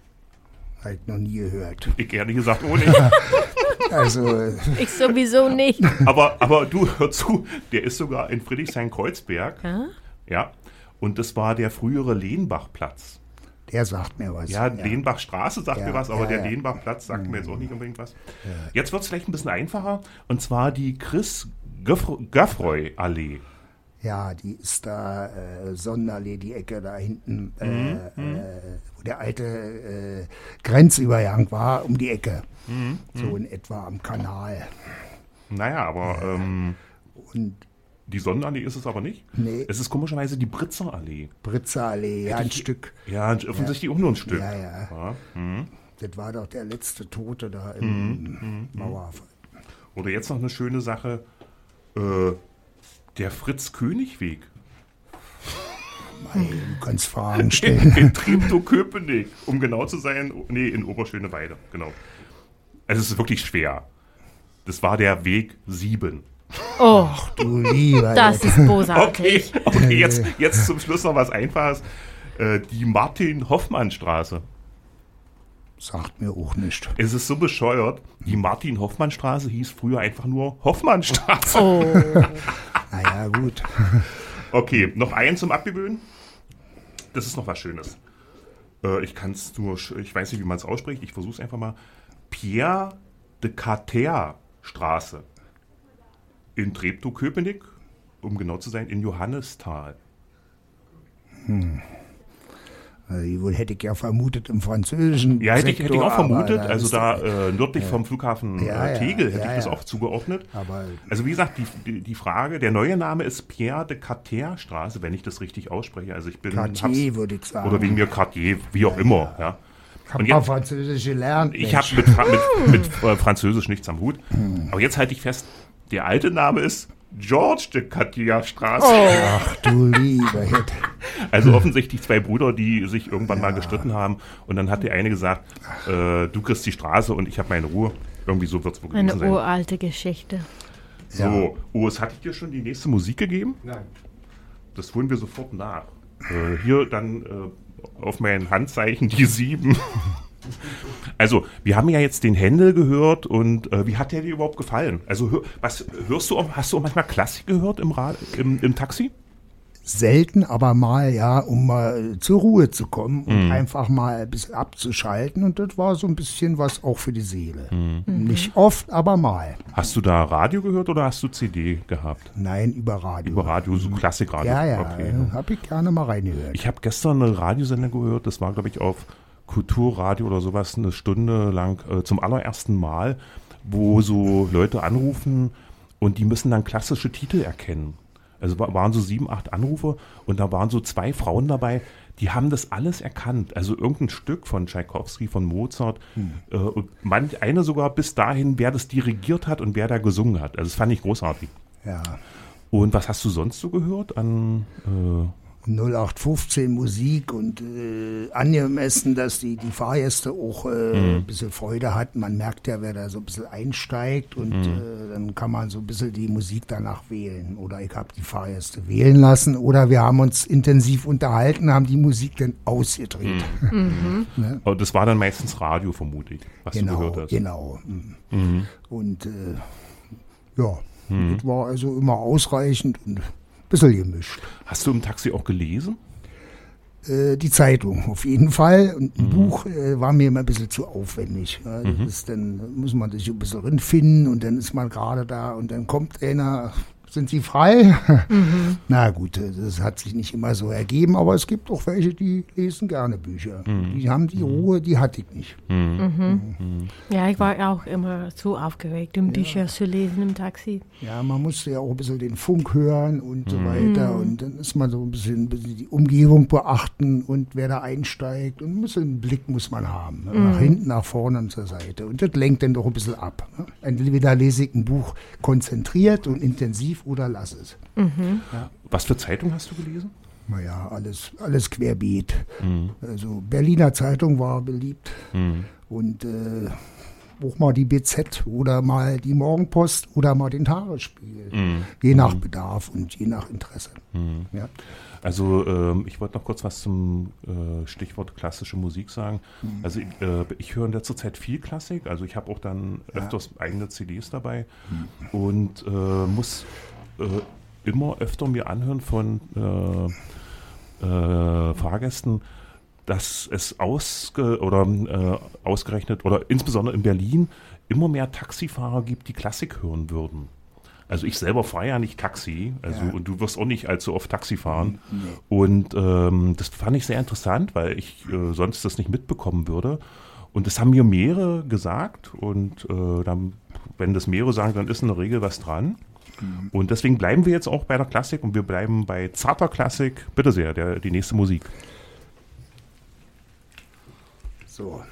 Halt noch nie gehört. Ich ehrlich gesagt auch nicht. [LAUGHS] Also, äh, [LAUGHS] Ich sowieso nicht. aber, aber du, hör zu, der ist sogar in Friedrichshain-Kreuzberg. Ja? Ja. Und das war der frühere Lehnbachplatz. der sagt mir was. Ja, Lehnbachstraße sagt Ja, mir was, aber ja, der ja. Mhm. Lehnbachplatz sagt mir jetzt auch nicht unbedingt was. Jetzt wird es vielleicht ein bisschen einfacher. Und zwar die Chris Gaffroy-Allee. Ja, die ist da, äh, Sonnenallee, die Ecke da hinten, äh, Mhm, äh, wo der alte äh, Grenzübergang war, um die Ecke. Mhm, So in etwa am Kanal. Naja, aber ähm, Und die Sonnenallee ist es aber nicht. Nee. Es ist komischerweise die Britzer Allee. Britzerallee, ja, ein ich- Stück. Ja, offensichtlich auch nur ein Stück. Ja, ja. Ja, hm. Das war doch der letzte Tote da Mhm, im Mauerfall. Oder jetzt noch eine schöne Sache. Äh, der Fritz-König-Weg. Du kannst Fragen In, stellen. in Treptow-Köpenick. Um genau zu sein, nee, in Oberschöneweide. Genau. Also es ist wirklich schwer. Das war der Weg 7. Oh, Du lieber. das ist Okay, bosartig. okay jetzt, jetzt zum Schluss noch was Einfaches. Äh, die Martin-Hoffmann-Straße. Sagt mir auch nicht. Es ist so bescheuert. Die Martin-Hoffmann-Straße hieß früher einfach nur Hoffmann-Straße. Oh, [LAUGHS] Naja, gut. [LAUGHS] Okay, noch einen zum Abgewöhnen. Das ist noch was Schönes. Äh, ich kann es nur, ich weiß nicht, wie man es ausspricht. Ich versuche es einfach mal. Pierre de Carter Straße. In Treptow-Köpenick, um genau zu sein, in Johannisthal. Also, hätte ich ja vermutet im französischen. Ja, hätte ich, hätte ich auch Sektor, vermutet. Also da äh, nördlich vom Flughafen Ja, äh, ja, Tegel hätte ja, ich das ja. auch zugeordnet. Aber Also wie gesagt, die, die, Frage, der neue Name ist Pierre de Cartier Straße, wenn ich das richtig ausspreche. Also ich bin Cartier, würde ich sagen. oder wegen mir Cartier, wie auch immer. Ja. hab und jetzt- Französisch gelernt. Ich habe mit, mit, [LAUGHS] mit äh, Französisch nichts am Hut. Aber jetzt halte ich fest, der alte Name ist George de Cartier Straße. Ach du lieber Hitt. Also offensichtlich zwei Brüder, die sich irgendwann mal gestritten haben. Und dann hat der eine gesagt, äh, du kriegst die Straße und ich habe meine Ruhe. Irgendwie so wird es wohl Eine gewesen sein. uralte Geschichte. So, Urs, hatte ich dir schon die nächste Musik gegeben? Nein. Das holen wir sofort nach. Äh, hier dann äh, auf mein Handzeichen die sieben. Also, wir haben ja jetzt den Händel gehört und äh, wie hat der dir überhaupt gefallen? Also, hör, was hörst du hast du auch manchmal Klassik gehört im, Ra im, im Taxi? Selten, aber mal, ja, um mal zur Ruhe zu kommen und Mhm. einfach mal ein bisschen abzuschalten. Und das war so ein bisschen was auch für die Seele. Mhm. Nicht oft, aber mal. Hast du da Radio gehört oder hast du CD gehabt? Nein, über Radio. Über Radio, so Klassikradio? Ja, ja, Okay. äh, hab ich gerne mal reingehört. Ich habe gestern eine Radiosender gehört, das war, glaube ich, auf Kulturradio oder sowas, eine Stunde lang äh, zum allerersten Mal, wo so Leute anrufen und die müssen dann klassische Titel erkennen. Also wa- waren so sieben, acht Anrufe und da waren so zwei Frauen dabei, die haben das alles erkannt. Also irgendein Stück von Tschaikowski, von Mozart äh, und manch eine sogar bis dahin, wer das dirigiert hat und wer da gesungen hat. Also das fand ich großartig. Ja. Und was hast du sonst so gehört an äh, 0815 Musik und äh, angemessen, dass die, die Fahrgäste auch äh, ein bisschen Freude hatten. Man merkt ja, wer da so ein bisschen einsteigt und äh, dann kann man so ein bisschen die Musik danach wählen. Oder ich habe die Fahrgäste wählen lassen oder wir haben uns intensiv unterhalten, haben die Musik dann ausgedreht. [LAUGHS] Aber das war dann meistens Radio, vermute ich, was du Genau, gehört hast. genau. Mhm. Und äh, ja, das war also immer ausreichend und bisschen gemischt. Hast du im Taxi auch gelesen? Äh, die Zeitung auf jeden Fall. Und Mhm. ein Buch äh, war mir immer ein bisschen zu aufwendig. Ja, ist, dann muss man sich ein bisschen rinfinden und dann ist man gerade da und dann kommt einer, sind Sie frei? [LAUGHS] Mhm. Na gut, das hat sich nicht immer so ergeben, aber es gibt auch welche, die lesen gerne Bücher. Mhm. Die haben die Ruhe, die hatte ich nicht. Ja, ich war auch immer zu aufgeregt, um Bücher zu lesen im Taxi. Ja, man muss ja auch ein bisschen den Funk hören und Mhm. so weiter. Und dann ist man so ein bisschen, ein bisschen die Umgebung beachten und wer da einsteigt. Und ein bisschen einen Blick muss man haben. Ne? Nach hinten, nach vorne und zur Seite. Und das lenkt dann doch ein bisschen ab. Ne? Entweder lese ich ein Buch konzentriert und intensiv oder lass es. Was für Zeitung hast du gelesen? Naja, alles, alles querbeet. Mhm. Also Berliner Zeitung war beliebt. Und äh, auch mal die BZ oder mal die Morgenpost oder mal den Tagesspiegel. Mhm. Je nach Bedarf und je nach Interesse. Ja. Also ähm, ich wollte noch kurz was zum äh, Stichwort klassische Musik sagen. Also ich, äh, ich höre in letzter Zeit viel Klassik. Also ich habe auch dann öfters eigene CDs dabei und äh, muss äh, immer öfter mir anhören von äh, äh, Fahrgästen, dass es ausge oder äh, ausgerechnet oder insbesondere in Berlin immer mehr Taxifahrer gibt, die Klassik hören würden. Also ich selber fahre ja nicht Taxi, also Ja. und du wirst auch nicht allzu oft Taxi fahren. Und ähm, das fand ich sehr interessant, weil ich äh, sonst das nicht mitbekommen würde. Und das haben mir mehrere gesagt und äh, dann, wenn das mehrere sagen, dann ist in der Regel was dran. Und deswegen bleiben wir jetzt auch bei der Klassik und wir bleiben bei zarter Klassik. Bitte sehr, der, die nächste Musik. So.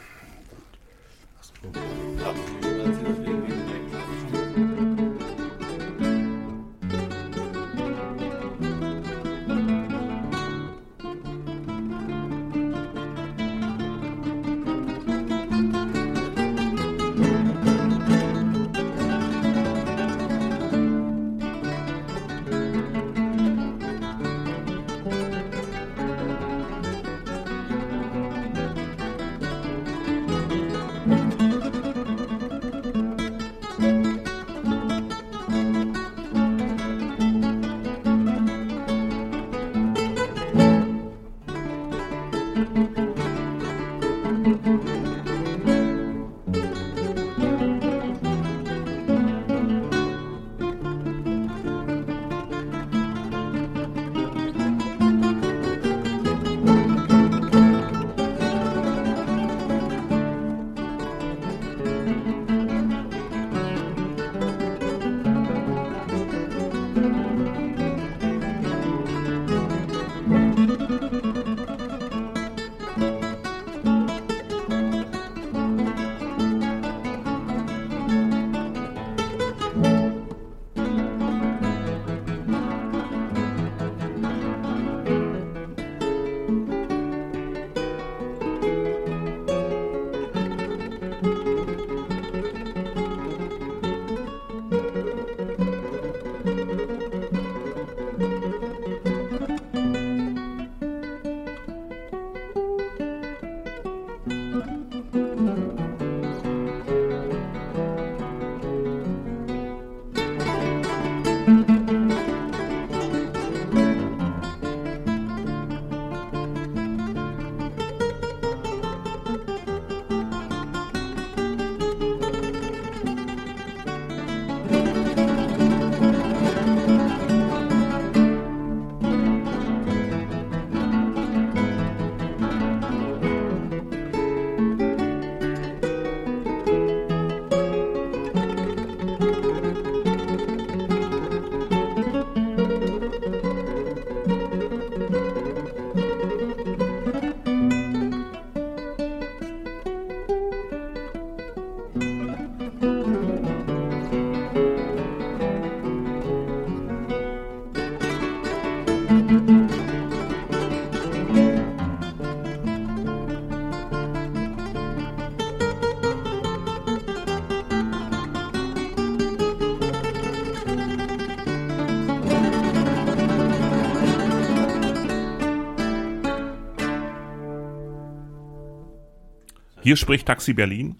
Hier spricht Taxi Berlin,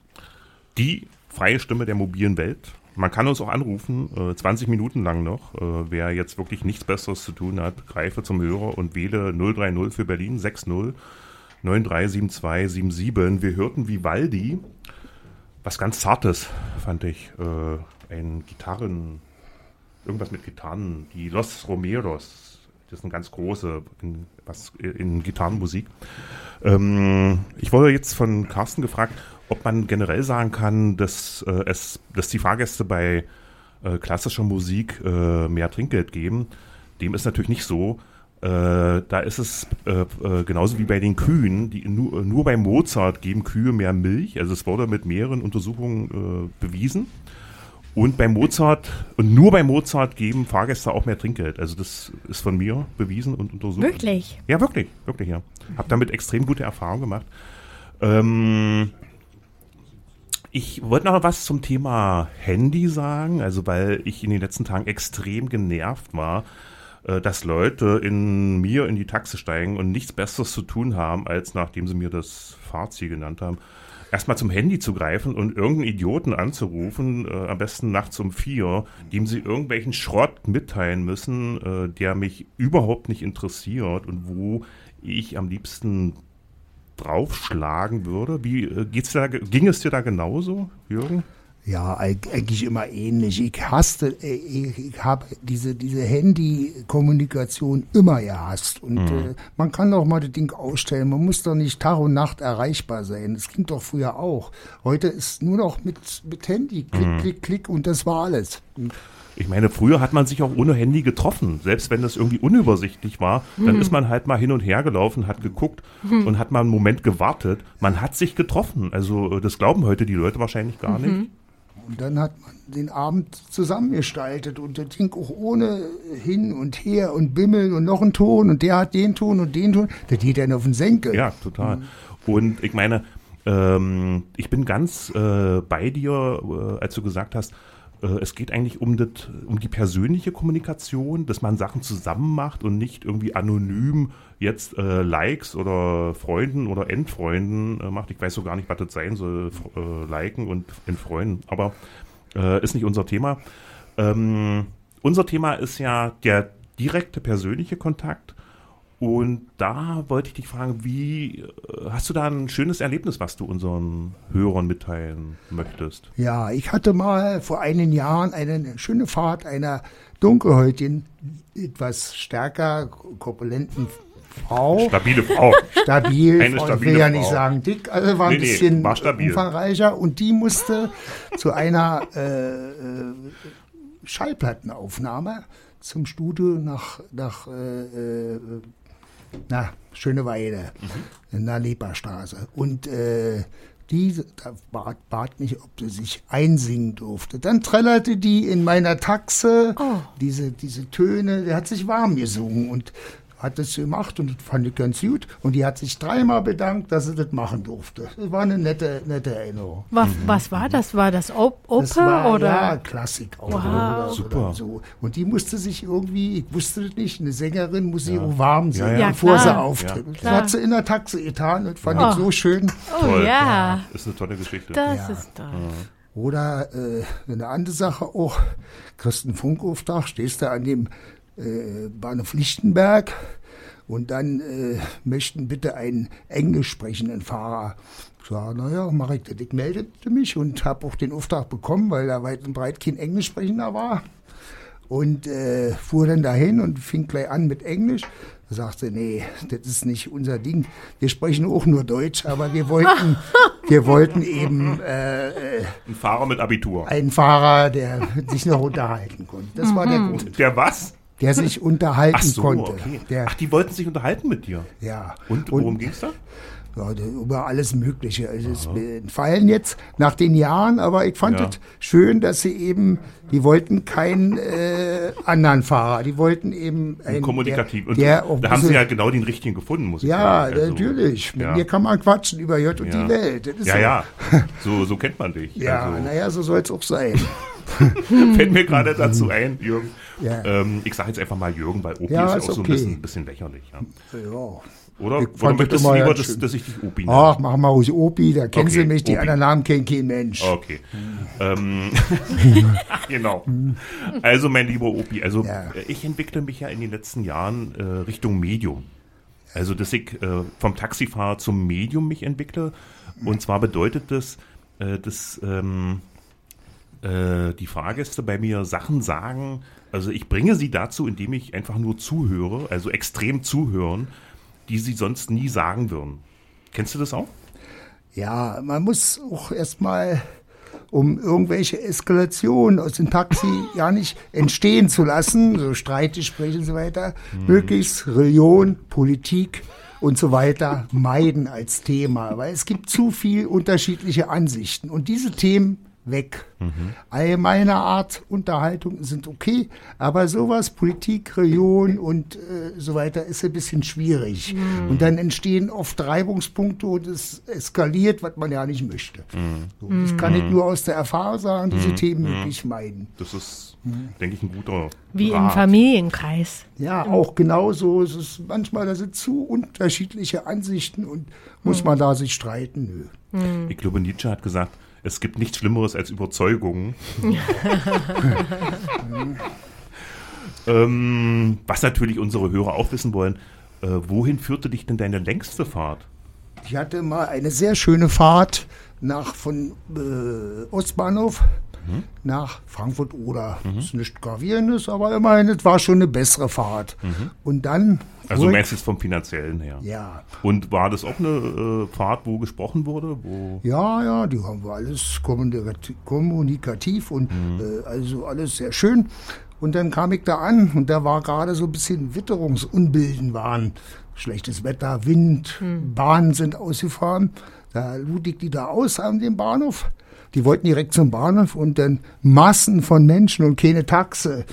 die freie Stimme der mobilen Welt. Man kann uns auch anrufen, äh, 20 Minuten lang noch. Äh, wer jetzt wirklich nichts Besseres zu tun hat, greife zum Hörer und wähle 030 für Berlin 60 937277. Wir hörten Vivaldi, was ganz Zartes, fand ich. Äh, ein Gitarren, irgendwas mit Gitarren, die Los Romeros. Das ist eine ganz große, in, was in Gitarrenmusik. Ähm, ich wurde jetzt von Carsten gefragt, ob man generell sagen kann, dass äh, es, dass die Fahrgäste bei äh, klassischer Musik äh, mehr Trinkgeld geben. Dem ist natürlich nicht so. Äh, da ist es äh, äh, genauso wie bei den Kühen. Die, nur, nur bei Mozart geben Kühe mehr Milch. Also es wurde mit mehreren Untersuchungen bewiesen. Und bei Mozart, und nur bei Mozart geben Fahrgäste auch mehr Trinkgeld. Also das ist von mir bewiesen und untersucht. Wirklich? Ja, wirklich, wirklich, ja. Hab damit extrem gute Erfahrungen gemacht. Ähm, ich wollte noch was zum Thema Handy sagen, also weil ich in den letzten Tagen extrem genervt war, äh, dass Leute in mir in die Taxe steigen und nichts Besseres zu tun haben, als nachdem sie mir das Fahrziel genannt haben, erstmal zum Handy zu greifen und irgendeinen Idioten anzurufen, äh, am besten nachts um vier, dem sie irgendwelchen Schrott mitteilen müssen, äh, der mich überhaupt nicht interessiert und wo ich am liebsten draufschlagen würde. Wie äh, geht's da, ging es dir da genauso, Jürgen? Ja, eig- eigentlich immer ähnlich. Ich hasste, äh, ich, ich habe diese, diese Handy-Kommunikation immer gehasst. Und äh, man kann doch mal das Ding ausstellen. Man muss doch nicht Tag und Nacht erreichbar sein. Das ging doch früher auch. Heute ist nur noch mit, mit Handy. Klick, klick, klick und das war alles. Ich meine, früher hat man sich auch ohne Handy getroffen. Selbst wenn das irgendwie unübersichtlich war, dann ist man halt mal hin und her gelaufen, hat geguckt und hat mal einen Moment gewartet. Man hat sich getroffen. Also äh, das glauben heute die Leute wahrscheinlich gar nicht. Und dann hat man den Abend zusammengestaltet und das ging auch ohne hin und her und bimmeln und noch einen Ton und der hat den Ton und den Ton. Das geht dann auf den Senkel. Ja, total. Und ich meine, ähm, ich bin ganz äh, bei dir, äh, als du gesagt hast, es geht eigentlich um, das, um die persönliche Kommunikation, dass man Sachen zusammen macht und nicht irgendwie anonym jetzt äh, Likes oder Freunden oder Entfreunden äh, macht. Ich weiß so gar nicht, was das sein soll, äh, liken und entfreunden, aber äh, ist nicht unser Thema. Ähm, unser Thema ist ja der direkte persönliche Kontakt. Und da wollte ich dich fragen, wie äh, hast du da ein schönes Erlebnis, was du unseren Hörern mitteilen möchtest? Ja, ich hatte mal vor einigen Jahren eine schöne Fahrt einer dunkelhäutigen, etwas stärker korpulenten Frau. Stabile Frau. Stabil, Eine ich stabile will ja Frau. nicht sagen dick, also war ein Nee, nee, bisschen war stabil. umfangreicher und die musste zu einer äh, äh, Schallplattenaufnahme zum Studio nach, nach äh, äh, na, Schöneweide in der Leperstraße. Und äh, die da bat, bat mich, ob sie sich einsingen durfte. Dann trällerte die in meiner Taxe Oh. diese, diese Töne, der hat sich warm gesungen und hat das gemacht und das fand ich ganz gut. Und die hat sich dreimal bedankt, dass sie das machen durfte. Das war eine nette, nette Erinnerung. Was, was war das? War das Op Oper Das war oder? ja Klassik auch Wow. oder, Super. oder so. Und die musste sich irgendwie, ich wusste das nicht, eine Sängerin muss sie auch warm singen, Ja, ja. bevor Ja, sie auftritt. Das hat sie in der Taxe getan und fand Oh. ich so schön. oh Toll. ja, Ist eine tolle Geschichte. das Ja. ist toll. Oder äh, eine andere Sache auch, einen Funkauftrag, stehst da an dem äh, Bahnhof Lichtenberg und dann äh, möchten bitte einen englisch sprechenden Fahrer. Ich sage, naja, mach ich das. Ich meldete mich und habe auch den Auftrag bekommen, weil da weit und breit kein Englisch sprechender war. Und äh, fuhr dann dahin und fing gleich an mit Englisch. Da sagte, nee, das ist nicht unser Ding. Wir sprechen auch nur Deutsch, aber wir wollten, [LAUGHS] wir wollten eben äh, äh, Ein Fahrer mit Abitur. einen Fahrer, der sich noch unterhalten konnte. Das war der Grund. Der was? Der sich unterhalten Ach so, konnte. okay. Der, Ach, die wollten sich unterhalten mit dir. ja. Und worum da? Ja, da- über alles Mögliche. Also es entfallen jetzt nach den Jahren, aber ich fand Ja. es schön, dass sie eben, die wollten keinen äh, anderen Fahrer, die wollten eben einen, Kommunikativ. Der, Und der auch da haben sie ja genau den richtigen gefunden, muss ich ja, sagen. Also, natürlich. Mit ja. mir kann man quatschen über J und Ja. die Welt. Ja, so. ja. [LAUGHS] So, so kennt man dich. Ja, also, naja, so soll es auch sein. [LAUGHS] fällt mir gerade dazu [LAUGHS] ein, Jürgen. Ja. Ähm, ich sage jetzt einfach mal Jürgen, weil Opi Ja, ist ja ist auch so ein okay. bisschen, bisschen lächerlich. Ja. ja. Oder, Ich oder möchtest du lieber, dass, dass ich dich Opi nenne? Ach, mach mal ruhig Opi, da kennen Okay, Sie mich, die Opi. anderen Namen kennt kein Mensch. Okay. ähm, [LAUGHS] genau. Also, mein lieber Opi, also Ja. ich entwickle mich ja in den letzten Jahren äh, Richtung Medium. Also, dass ich äh, vom Taxifahrer zum Medium mich entwickle. Und zwar bedeutet das, äh, dass ähm, äh, die Fahrgäste bei mir Sachen sagen. Also, ich bringe sie dazu, indem ich einfach nur zuhöre, also extrem zuhören, die sie sonst nie sagen würden. Kennst du das auch? Ja, man muss auch erstmal, um irgendwelche Eskalationen aus dem Taxi ja nicht entstehen zu lassen, so Streitgespräche und so weiter, möglichst Religion, Politik und so weiter meiden als Thema, weil es gibt zu viel unterschiedliche Ansichten und diese Themen weg. Allgemeine Art Unterhaltung sind okay, aber sowas, Politik, Religion und äh, so weiter ist ein bisschen schwierig. Und dann entstehen oft Reibungspunkte und es eskaliert, was man ja nicht möchte. So, das kann ich nur aus der Erfahrung sagen, diese Themen möglichst meiden. Das ist, denke ich, ein guter Wie im Rat. Familienkreis. Ja, auch genauso. Es ist manchmal, da sind zu unterschiedliche Ansichten und muss man da sich streiten. Nö. Ich glaube, Nietzsche hat gesagt, es gibt nichts Schlimmeres als Überzeugungen. [LAUGHS] ähm, was natürlich unsere Hörer auch wissen wollen, äh, wohin führte dich denn deine längste Fahrt? Ich hatte mal eine sehr schöne Fahrt nach von äh, Ostbahnhof nach Frankfurt oder. Das ist nicht gravierendes, aber immerhin, es war schon eine bessere Fahrt. Und dann. Also meinst du es vom Finanziellen her? Ja. Und war das auch eine äh, Fahrt, wo gesprochen wurde? Wo Ja, ja, die haben wir alles kommunikati- kommunikativ und Mhm. äh, also alles sehr schön. Und dann kam ich da an und da war gerade so ein bisschen Witterungsunbilden waren. Schlechtes Wetter, Wind, Bahnen sind ausgefahren. Da lud ich die da aus an dem Bahnhof. Die wollten direkt zum Bahnhof und dann Massen von Menschen und keine Taxe.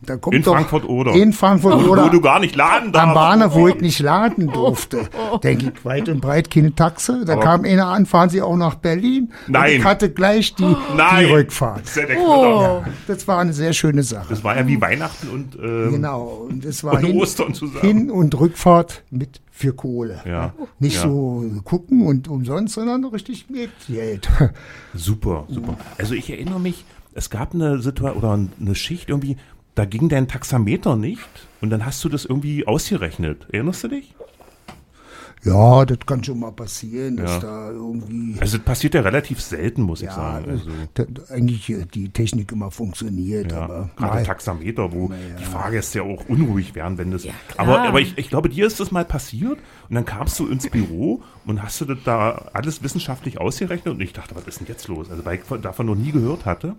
Da kommt Mhm. In doch Frankfurt oder? In Frankfurt oder. wo du gar nicht laden darfst. Am Bahnhof, wo ich nicht laden durfte. [LAUGHS] Denke ich, weit und breit keine Taxe. Da Aber- kam einer an, fahren Sie auch nach Berlin? Nein. Und ich hatte gleich die, Nein. die Rückfahrt. Das ja Oh. Knaller. Das war eine sehr schöne Sache. Das war ja wie Weihnachten und, ähm, Genau. Und es war und hin, Ostern zusammen. hin und Rückfahrt mit für Kohle. Ja. Nicht Ja. so gucken und umsonst, sondern richtig mit Geld. [LAUGHS] Super, super. Also ich erinnere mich, es gab eine Situation oder eine Schicht irgendwie, da ging dein Taxameter nicht und dann hast du das irgendwie ausgerechnet. Erinnerst du dich? Ja, das kann schon mal passieren, dass Ja. da irgendwie. Also das passiert ja relativ selten, muss ich Ja, sagen. Also, eigentlich äh, die Technik immer funktioniert, ja, aber gerade mal- Taxameter, wo die Fahrgäste ja auch unruhig werden, wenn das. aber aber ich, ich glaube, dir ist das mal passiert und dann kamst du ins Büro und hast du das da alles wissenschaftlich ausgerechnet und ich dachte, was ist denn jetzt los? Also weil ich davon noch nie gehört hatte.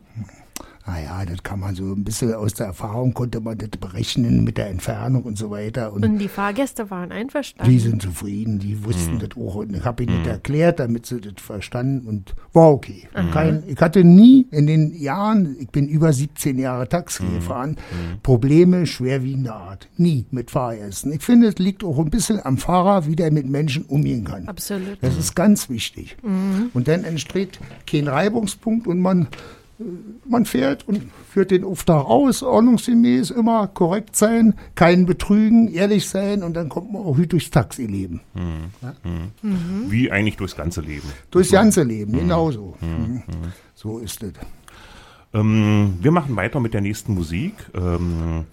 Naja, das kann man so ein bisschen aus der Erfahrung, konnte man das berechnen mit der Entfernung und so weiter. Und Und die Fahrgäste waren einverstanden. die sind zufrieden, die wussten Mhm. das auch. Und ich habe ihnen das erklärt, damit sie das verstanden und war okay. Kein, ich hatte nie in den Jahren, ich bin über 17 Jahre Taxi Mhm. gefahren, Probleme schwerwiegender Art. Nie mit Fahrgästen. Ich finde, es liegt auch ein bisschen am Fahrer, wie der mit Menschen umgehen kann. Absolut. Das ist ganz wichtig. Mhm. Und dann entsteht kein Reibungspunkt und man, man fährt und führt den Auftrag aus, ordnungsgemäß, immer korrekt sein, keinen betrügen, ehrlich sein und dann kommt man auch gut durchs Taxileben. Wie eigentlich durchs ganze Leben. Durchs ganze Leben, genauso. Mhm. So ist es. Ähm, wir machen weiter mit der nächsten Musik. Ähm,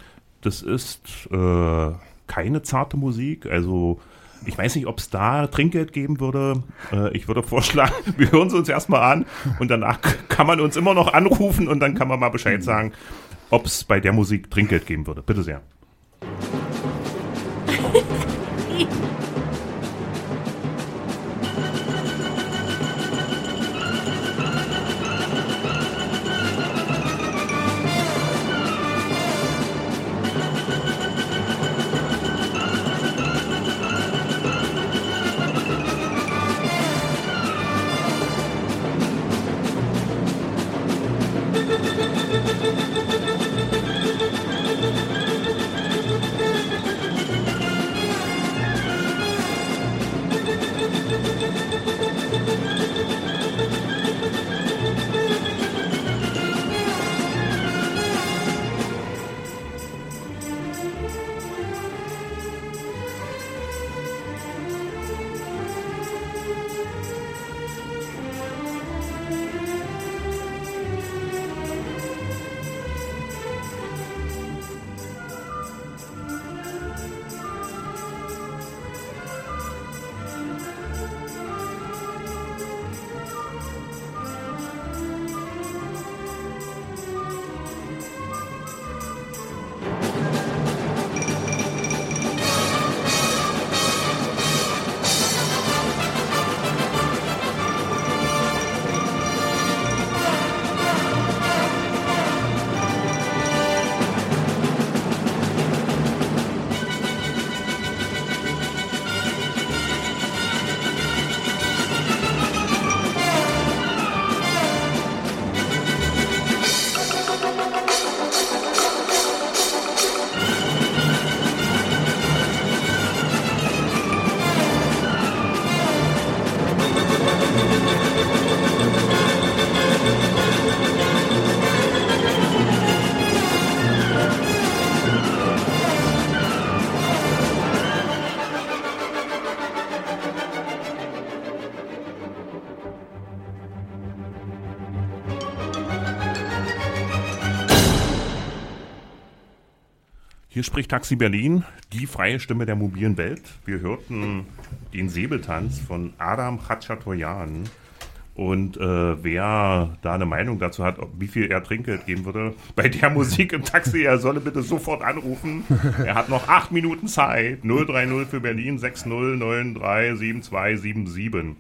das ist äh, keine zarte Musik. Also ich weiß nicht, ob es da Trinkgeld geben würde. Äh, ich würde vorschlagen, [LAUGHS] wir hören sie uns erstmal an und danach kann man uns immer noch anrufen und dann kann man mal Bescheid sagen, ob es bei der Musik Trinkgeld geben würde. Bitte sehr. Spricht Taxi Berlin, die freie Stimme der mobilen Welt. Wir hörten den Säbeltanz von Adam Khachaturian. Und äh, wer da eine Meinung dazu hat, ob, wie viel er Trinkgeld geben würde, [LAUGHS] bei der Musik im Taxi, er solle bitte sofort anrufen. Er hat noch acht Minuten Zeit. 030 für Berlin 60937277.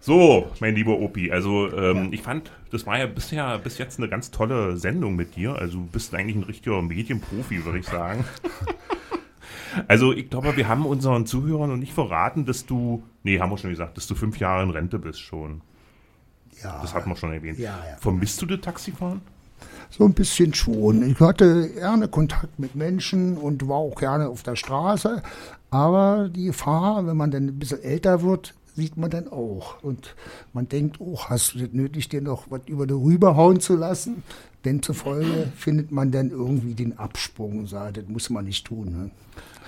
So, mein lieber Opi, also ähm, ich fand, das war ja bisher bis jetzt eine ganz tolle Sendung mit dir. Also du bist eigentlich ein richtiger Medienprofi, würde ich sagen. [LAUGHS] also ich glaube, wir haben unseren Zuhörern noch nicht verraten, dass du, nee, haben wir schon gesagt, dass du fünf Jahre in Rente bist schon. Ja, Das hatten wir schon erwähnt. Ja, ja. Vermisst du das Taxifahren? so ein bisschen schon. Ich hatte gerne Kontakt mit Menschen und war auch gerne auf der Straße. Aber die Gefahr, wenn man dann ein bisschen älter wird, sieht man dann auch. Und man denkt, oh, hast du das nötig, dir noch was über die rüberhauen zu lassen? Denn zufolge findet man dann irgendwie den Absprung. und sagt, Das muss man nicht tun. Ne?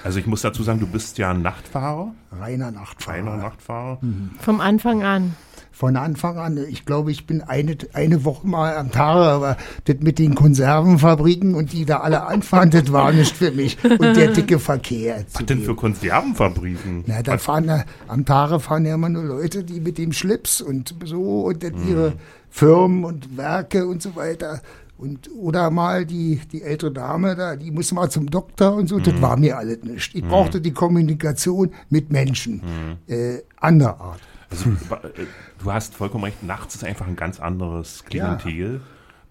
Also ich muss dazu sagen, du bist ja ein Nachtfahrer, Reiner Nachtfahrer. feiner Nachtfahrer. Vom Anfang an. Von Anfang an. Ich glaube, ich bin eine, eine Woche mal am Tag, aber das mit den Konservenfabriken und die da alle anfahren, das war nicht für mich. Und der dicke Verkehr. Was denn für Konservenfabriken? Na, da fahren ja, am Tage fahren ja immer nur Leute, die mit dem Schlips und so und dann ihre Firmen und Werke und so weiter. Und, oder mal die, die ältere Dame da, die muss mal zum Doktor und so, das war mir alles nicht. Ich brauchte die Kommunikation mit Menschen, äh, anderer Art. Also, äh, du hast vollkommen recht, nachts ist einfach ein ganz anderes Klientel.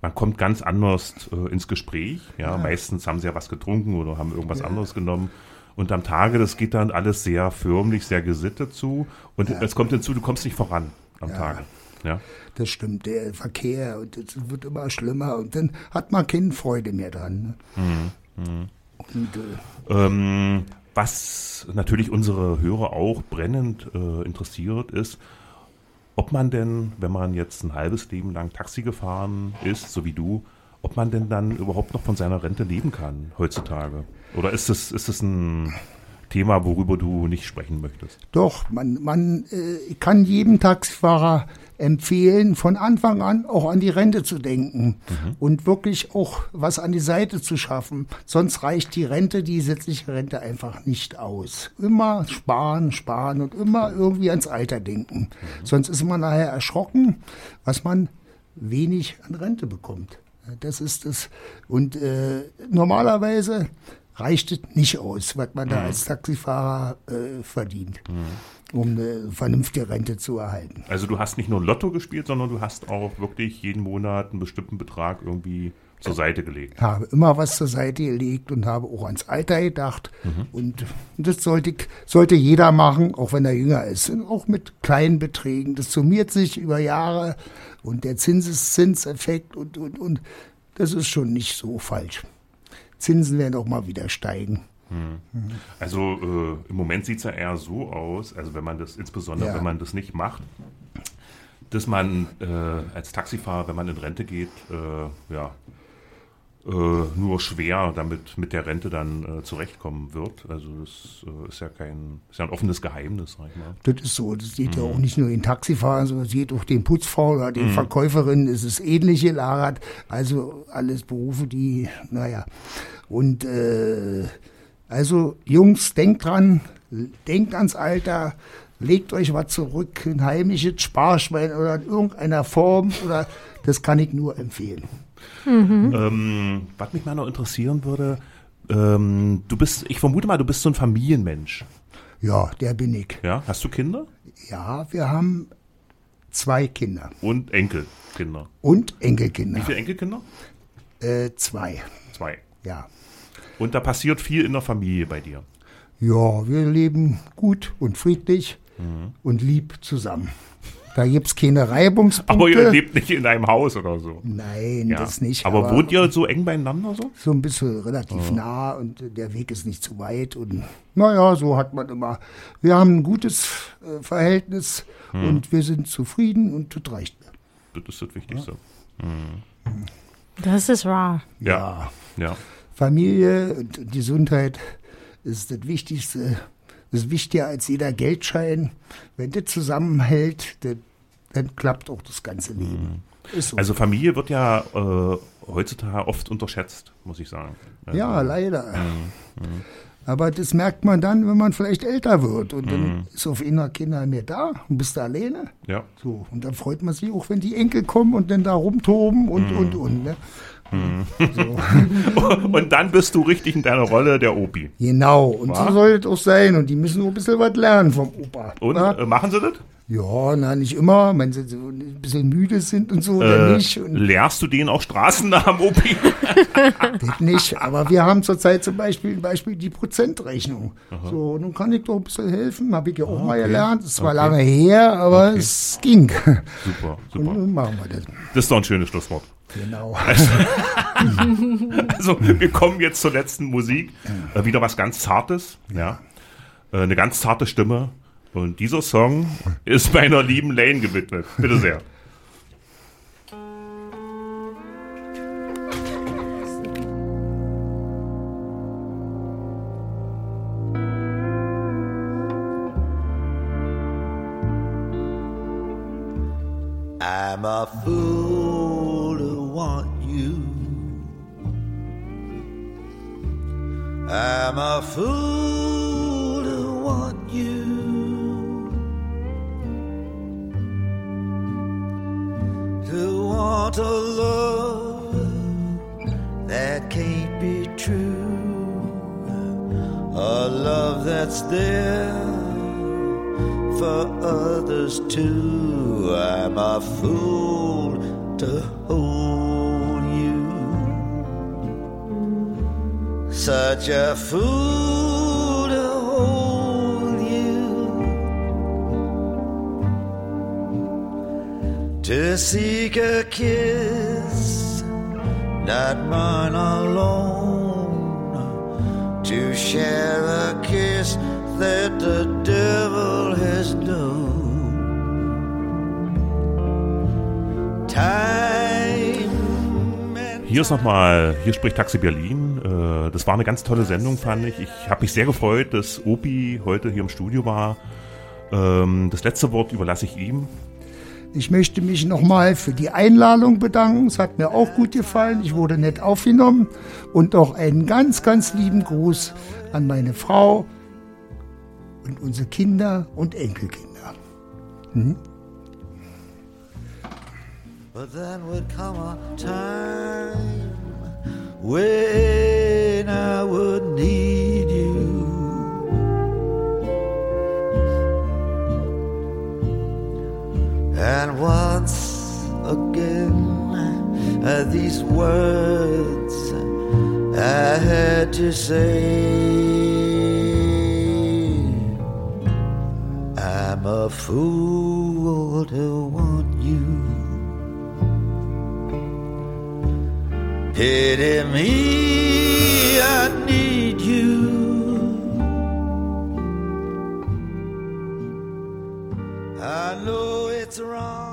Man kommt ganz anders äh, ins Gespräch. Ja, meistens haben sie ja was getrunken oder haben irgendwas anderes genommen. Und am Tage, das geht dann alles sehr förmlich, sehr gesittet zu. Und es kommt hinzu, du kommst nicht voran am Tage. Ja. Das stimmt, der Verkehr und es wird immer schlimmer und dann hat man keine Freude mehr dran. Ne? Und, äh, Ähm, was natürlich unsere Hörer auch brennend äh, interessiert, ist, ob man denn, wenn man jetzt ein halbes Leben lang Taxi gefahren ist, so wie du, ob man denn dann überhaupt noch von seiner Rente leben kann heutzutage? Oder ist das, ist das ein Thema, worüber du nicht sprechen möchtest? Doch, man, man äh, kann jedem Taxifahrer empfehlen, von Anfang an auch an die Rente zu denken und wirklich auch was an die Seite zu schaffen. Sonst reicht die Rente, die gesetzliche Rente einfach nicht aus. Immer sparen, sparen und immer irgendwie ans Alter denken. Sonst ist man nachher erschrocken, was man wenig an Rente bekommt. Das ist es. Und äh, normalerweise reicht es nicht aus, was man da als Taxifahrer äh, verdient, um eine vernünftige Rente zu erhalten. Also du hast nicht nur Lotto gespielt, sondern du hast auch wirklich jeden Monat einen bestimmten Betrag irgendwie zur Seite gelegt. Habe immer was zur Seite gelegt und habe auch ans Alter gedacht. Und das sollte, sollte jeder machen, auch wenn er jünger ist. Und auch mit kleinen Beträgen. Das summiert sich über Jahre und der Zinseszinseffekt und, und, und das ist schon nicht so falsch. Zinsen werden auch mal wieder steigen. Also äh, im Moment sieht es ja eher so aus, also wenn man das, insbesondere Ja. wenn man das nicht macht, dass man äh, als Taxifahrer, wenn man in Rente geht, äh, ja, äh, nur schwer damit mit der Rente dann äh, zurechtkommen wird. Also das äh, ist ja kein, ist ja ein offenes Geheimnis, sag ich mal. Das ist so. Das geht ja auch nicht nur den Taxifahrer, sondern es geht auch den Putzfrau oder den Verkäuferinnen. Es ist ähnlich gelagert. Also alles Berufe, die, naja. Und äh, also Jungs, denkt dran, denkt ans Alter, legt euch was zurück, ein heimisches Sparschwein oder in irgendeiner Form oder das kann ich nur empfehlen. Ähm, was mich mal noch interessieren würde, ähm, du bist, ich vermute mal, du bist so ein Familienmensch. Ja, der bin ich. Ja? Hast du Kinder? Ja, wir haben zwei Kinder Und Enkelkinder. und Wie Enkelkinder. viele Enkelkinder? Äh, zwei, Zwei. ja. Und da passiert viel in der Familie bei dir. Ja, wir leben gut und friedlich Mhm. und lieb zusammen. Da gibt's keine Reibungspunkte. Aber ihr lebt nicht in einem Haus oder so. Nein, Ja. das nicht. aber, wohnt ihr so eng beieinander so? so ein bisschen relativ nah und der Weg ist nicht zu weit. Und naja, so hat man immer. Wir haben ein gutes äh, Verhältnis Mhm. und wir sind zufrieden und das reicht mir. Das ist das Wichtigste. Das ist wahr. Ja. Ja. Familie und Gesundheit ist das Wichtigste. Das ist wichtiger als jeder Geldschein. Wenn das zusammenhält, dann, dann klappt auch das ganze Leben. Ist so. Also Familie wird ja äh, heutzutage oft unterschätzt, muss ich sagen. Also, Ja, leider. Aber das merkt man dann, wenn man vielleicht älter wird. Und Mhm. dann ist auf einmal keiner mehr da und bist da alleine. Ja. So, und dann freut man sich auch, wenn die Enkel kommen und dann da rumtoben und, Mhm. und, und. Ne? So. [LAUGHS] Und dann bist du richtig in deiner Rolle der Opi. Genau, und Wa? so soll es auch sein. Und die müssen auch ein bisschen was lernen vom Opa. Und Na? äh, machen sie das? Ja, na, nicht immer. Wenn sie so ein bisschen müde sind und so, oder Äh, nicht. Und lehrst du denen auch Straßennamen, Opi? [LAUGHS] das nicht. Aber wir haben zurzeit zum Beispiel, Beispiel die Prozentrechnung. So, nun kann ich doch ein bisschen helfen. Habe ich ja auch mal gelernt. Es war Okay. lange her, aber Okay. es ging. Super, Und super. nun machen wir das. Das ist doch ein schönes Schlusswort. Genau. [LAUGHS] Also, wir kommen jetzt zur letzten Musik. Äh, wieder was ganz Zartes, ja. Äh, eine ganz zarte Stimme. Und dieser Song [LAUGHS] ist meiner lieben Lane gewidmet. Bitte sehr. I'm a fool I'm a fool to want you. To want a love that can't be true. A love that's there for others too. I'm a fool to Such a fool to hold you. To seek a kiss, not mine alone. To share a kiss that the devil has known. Time Hier ist nochmal, hier spricht Taxi Berlin. Äh, das war eine ganz tolle Sendung, fand ich. Ich habe mich sehr gefreut, dass Opi heute hier im Studio war. Ähm, das letzte Wort überlasse ich ihm. Ich möchte mich nochmal für die Einladung bedanken. Es hat mir auch gut gefallen. Ich wurde nett aufgenommen. Und auch einen ganz, ganz lieben Gruß an meine Frau und unsere Kinder und Enkelkinder. But then would come a time when I would need you. And once again, these words I had to say. I'm a fool to want Pity me, I need you. I know it's wrong.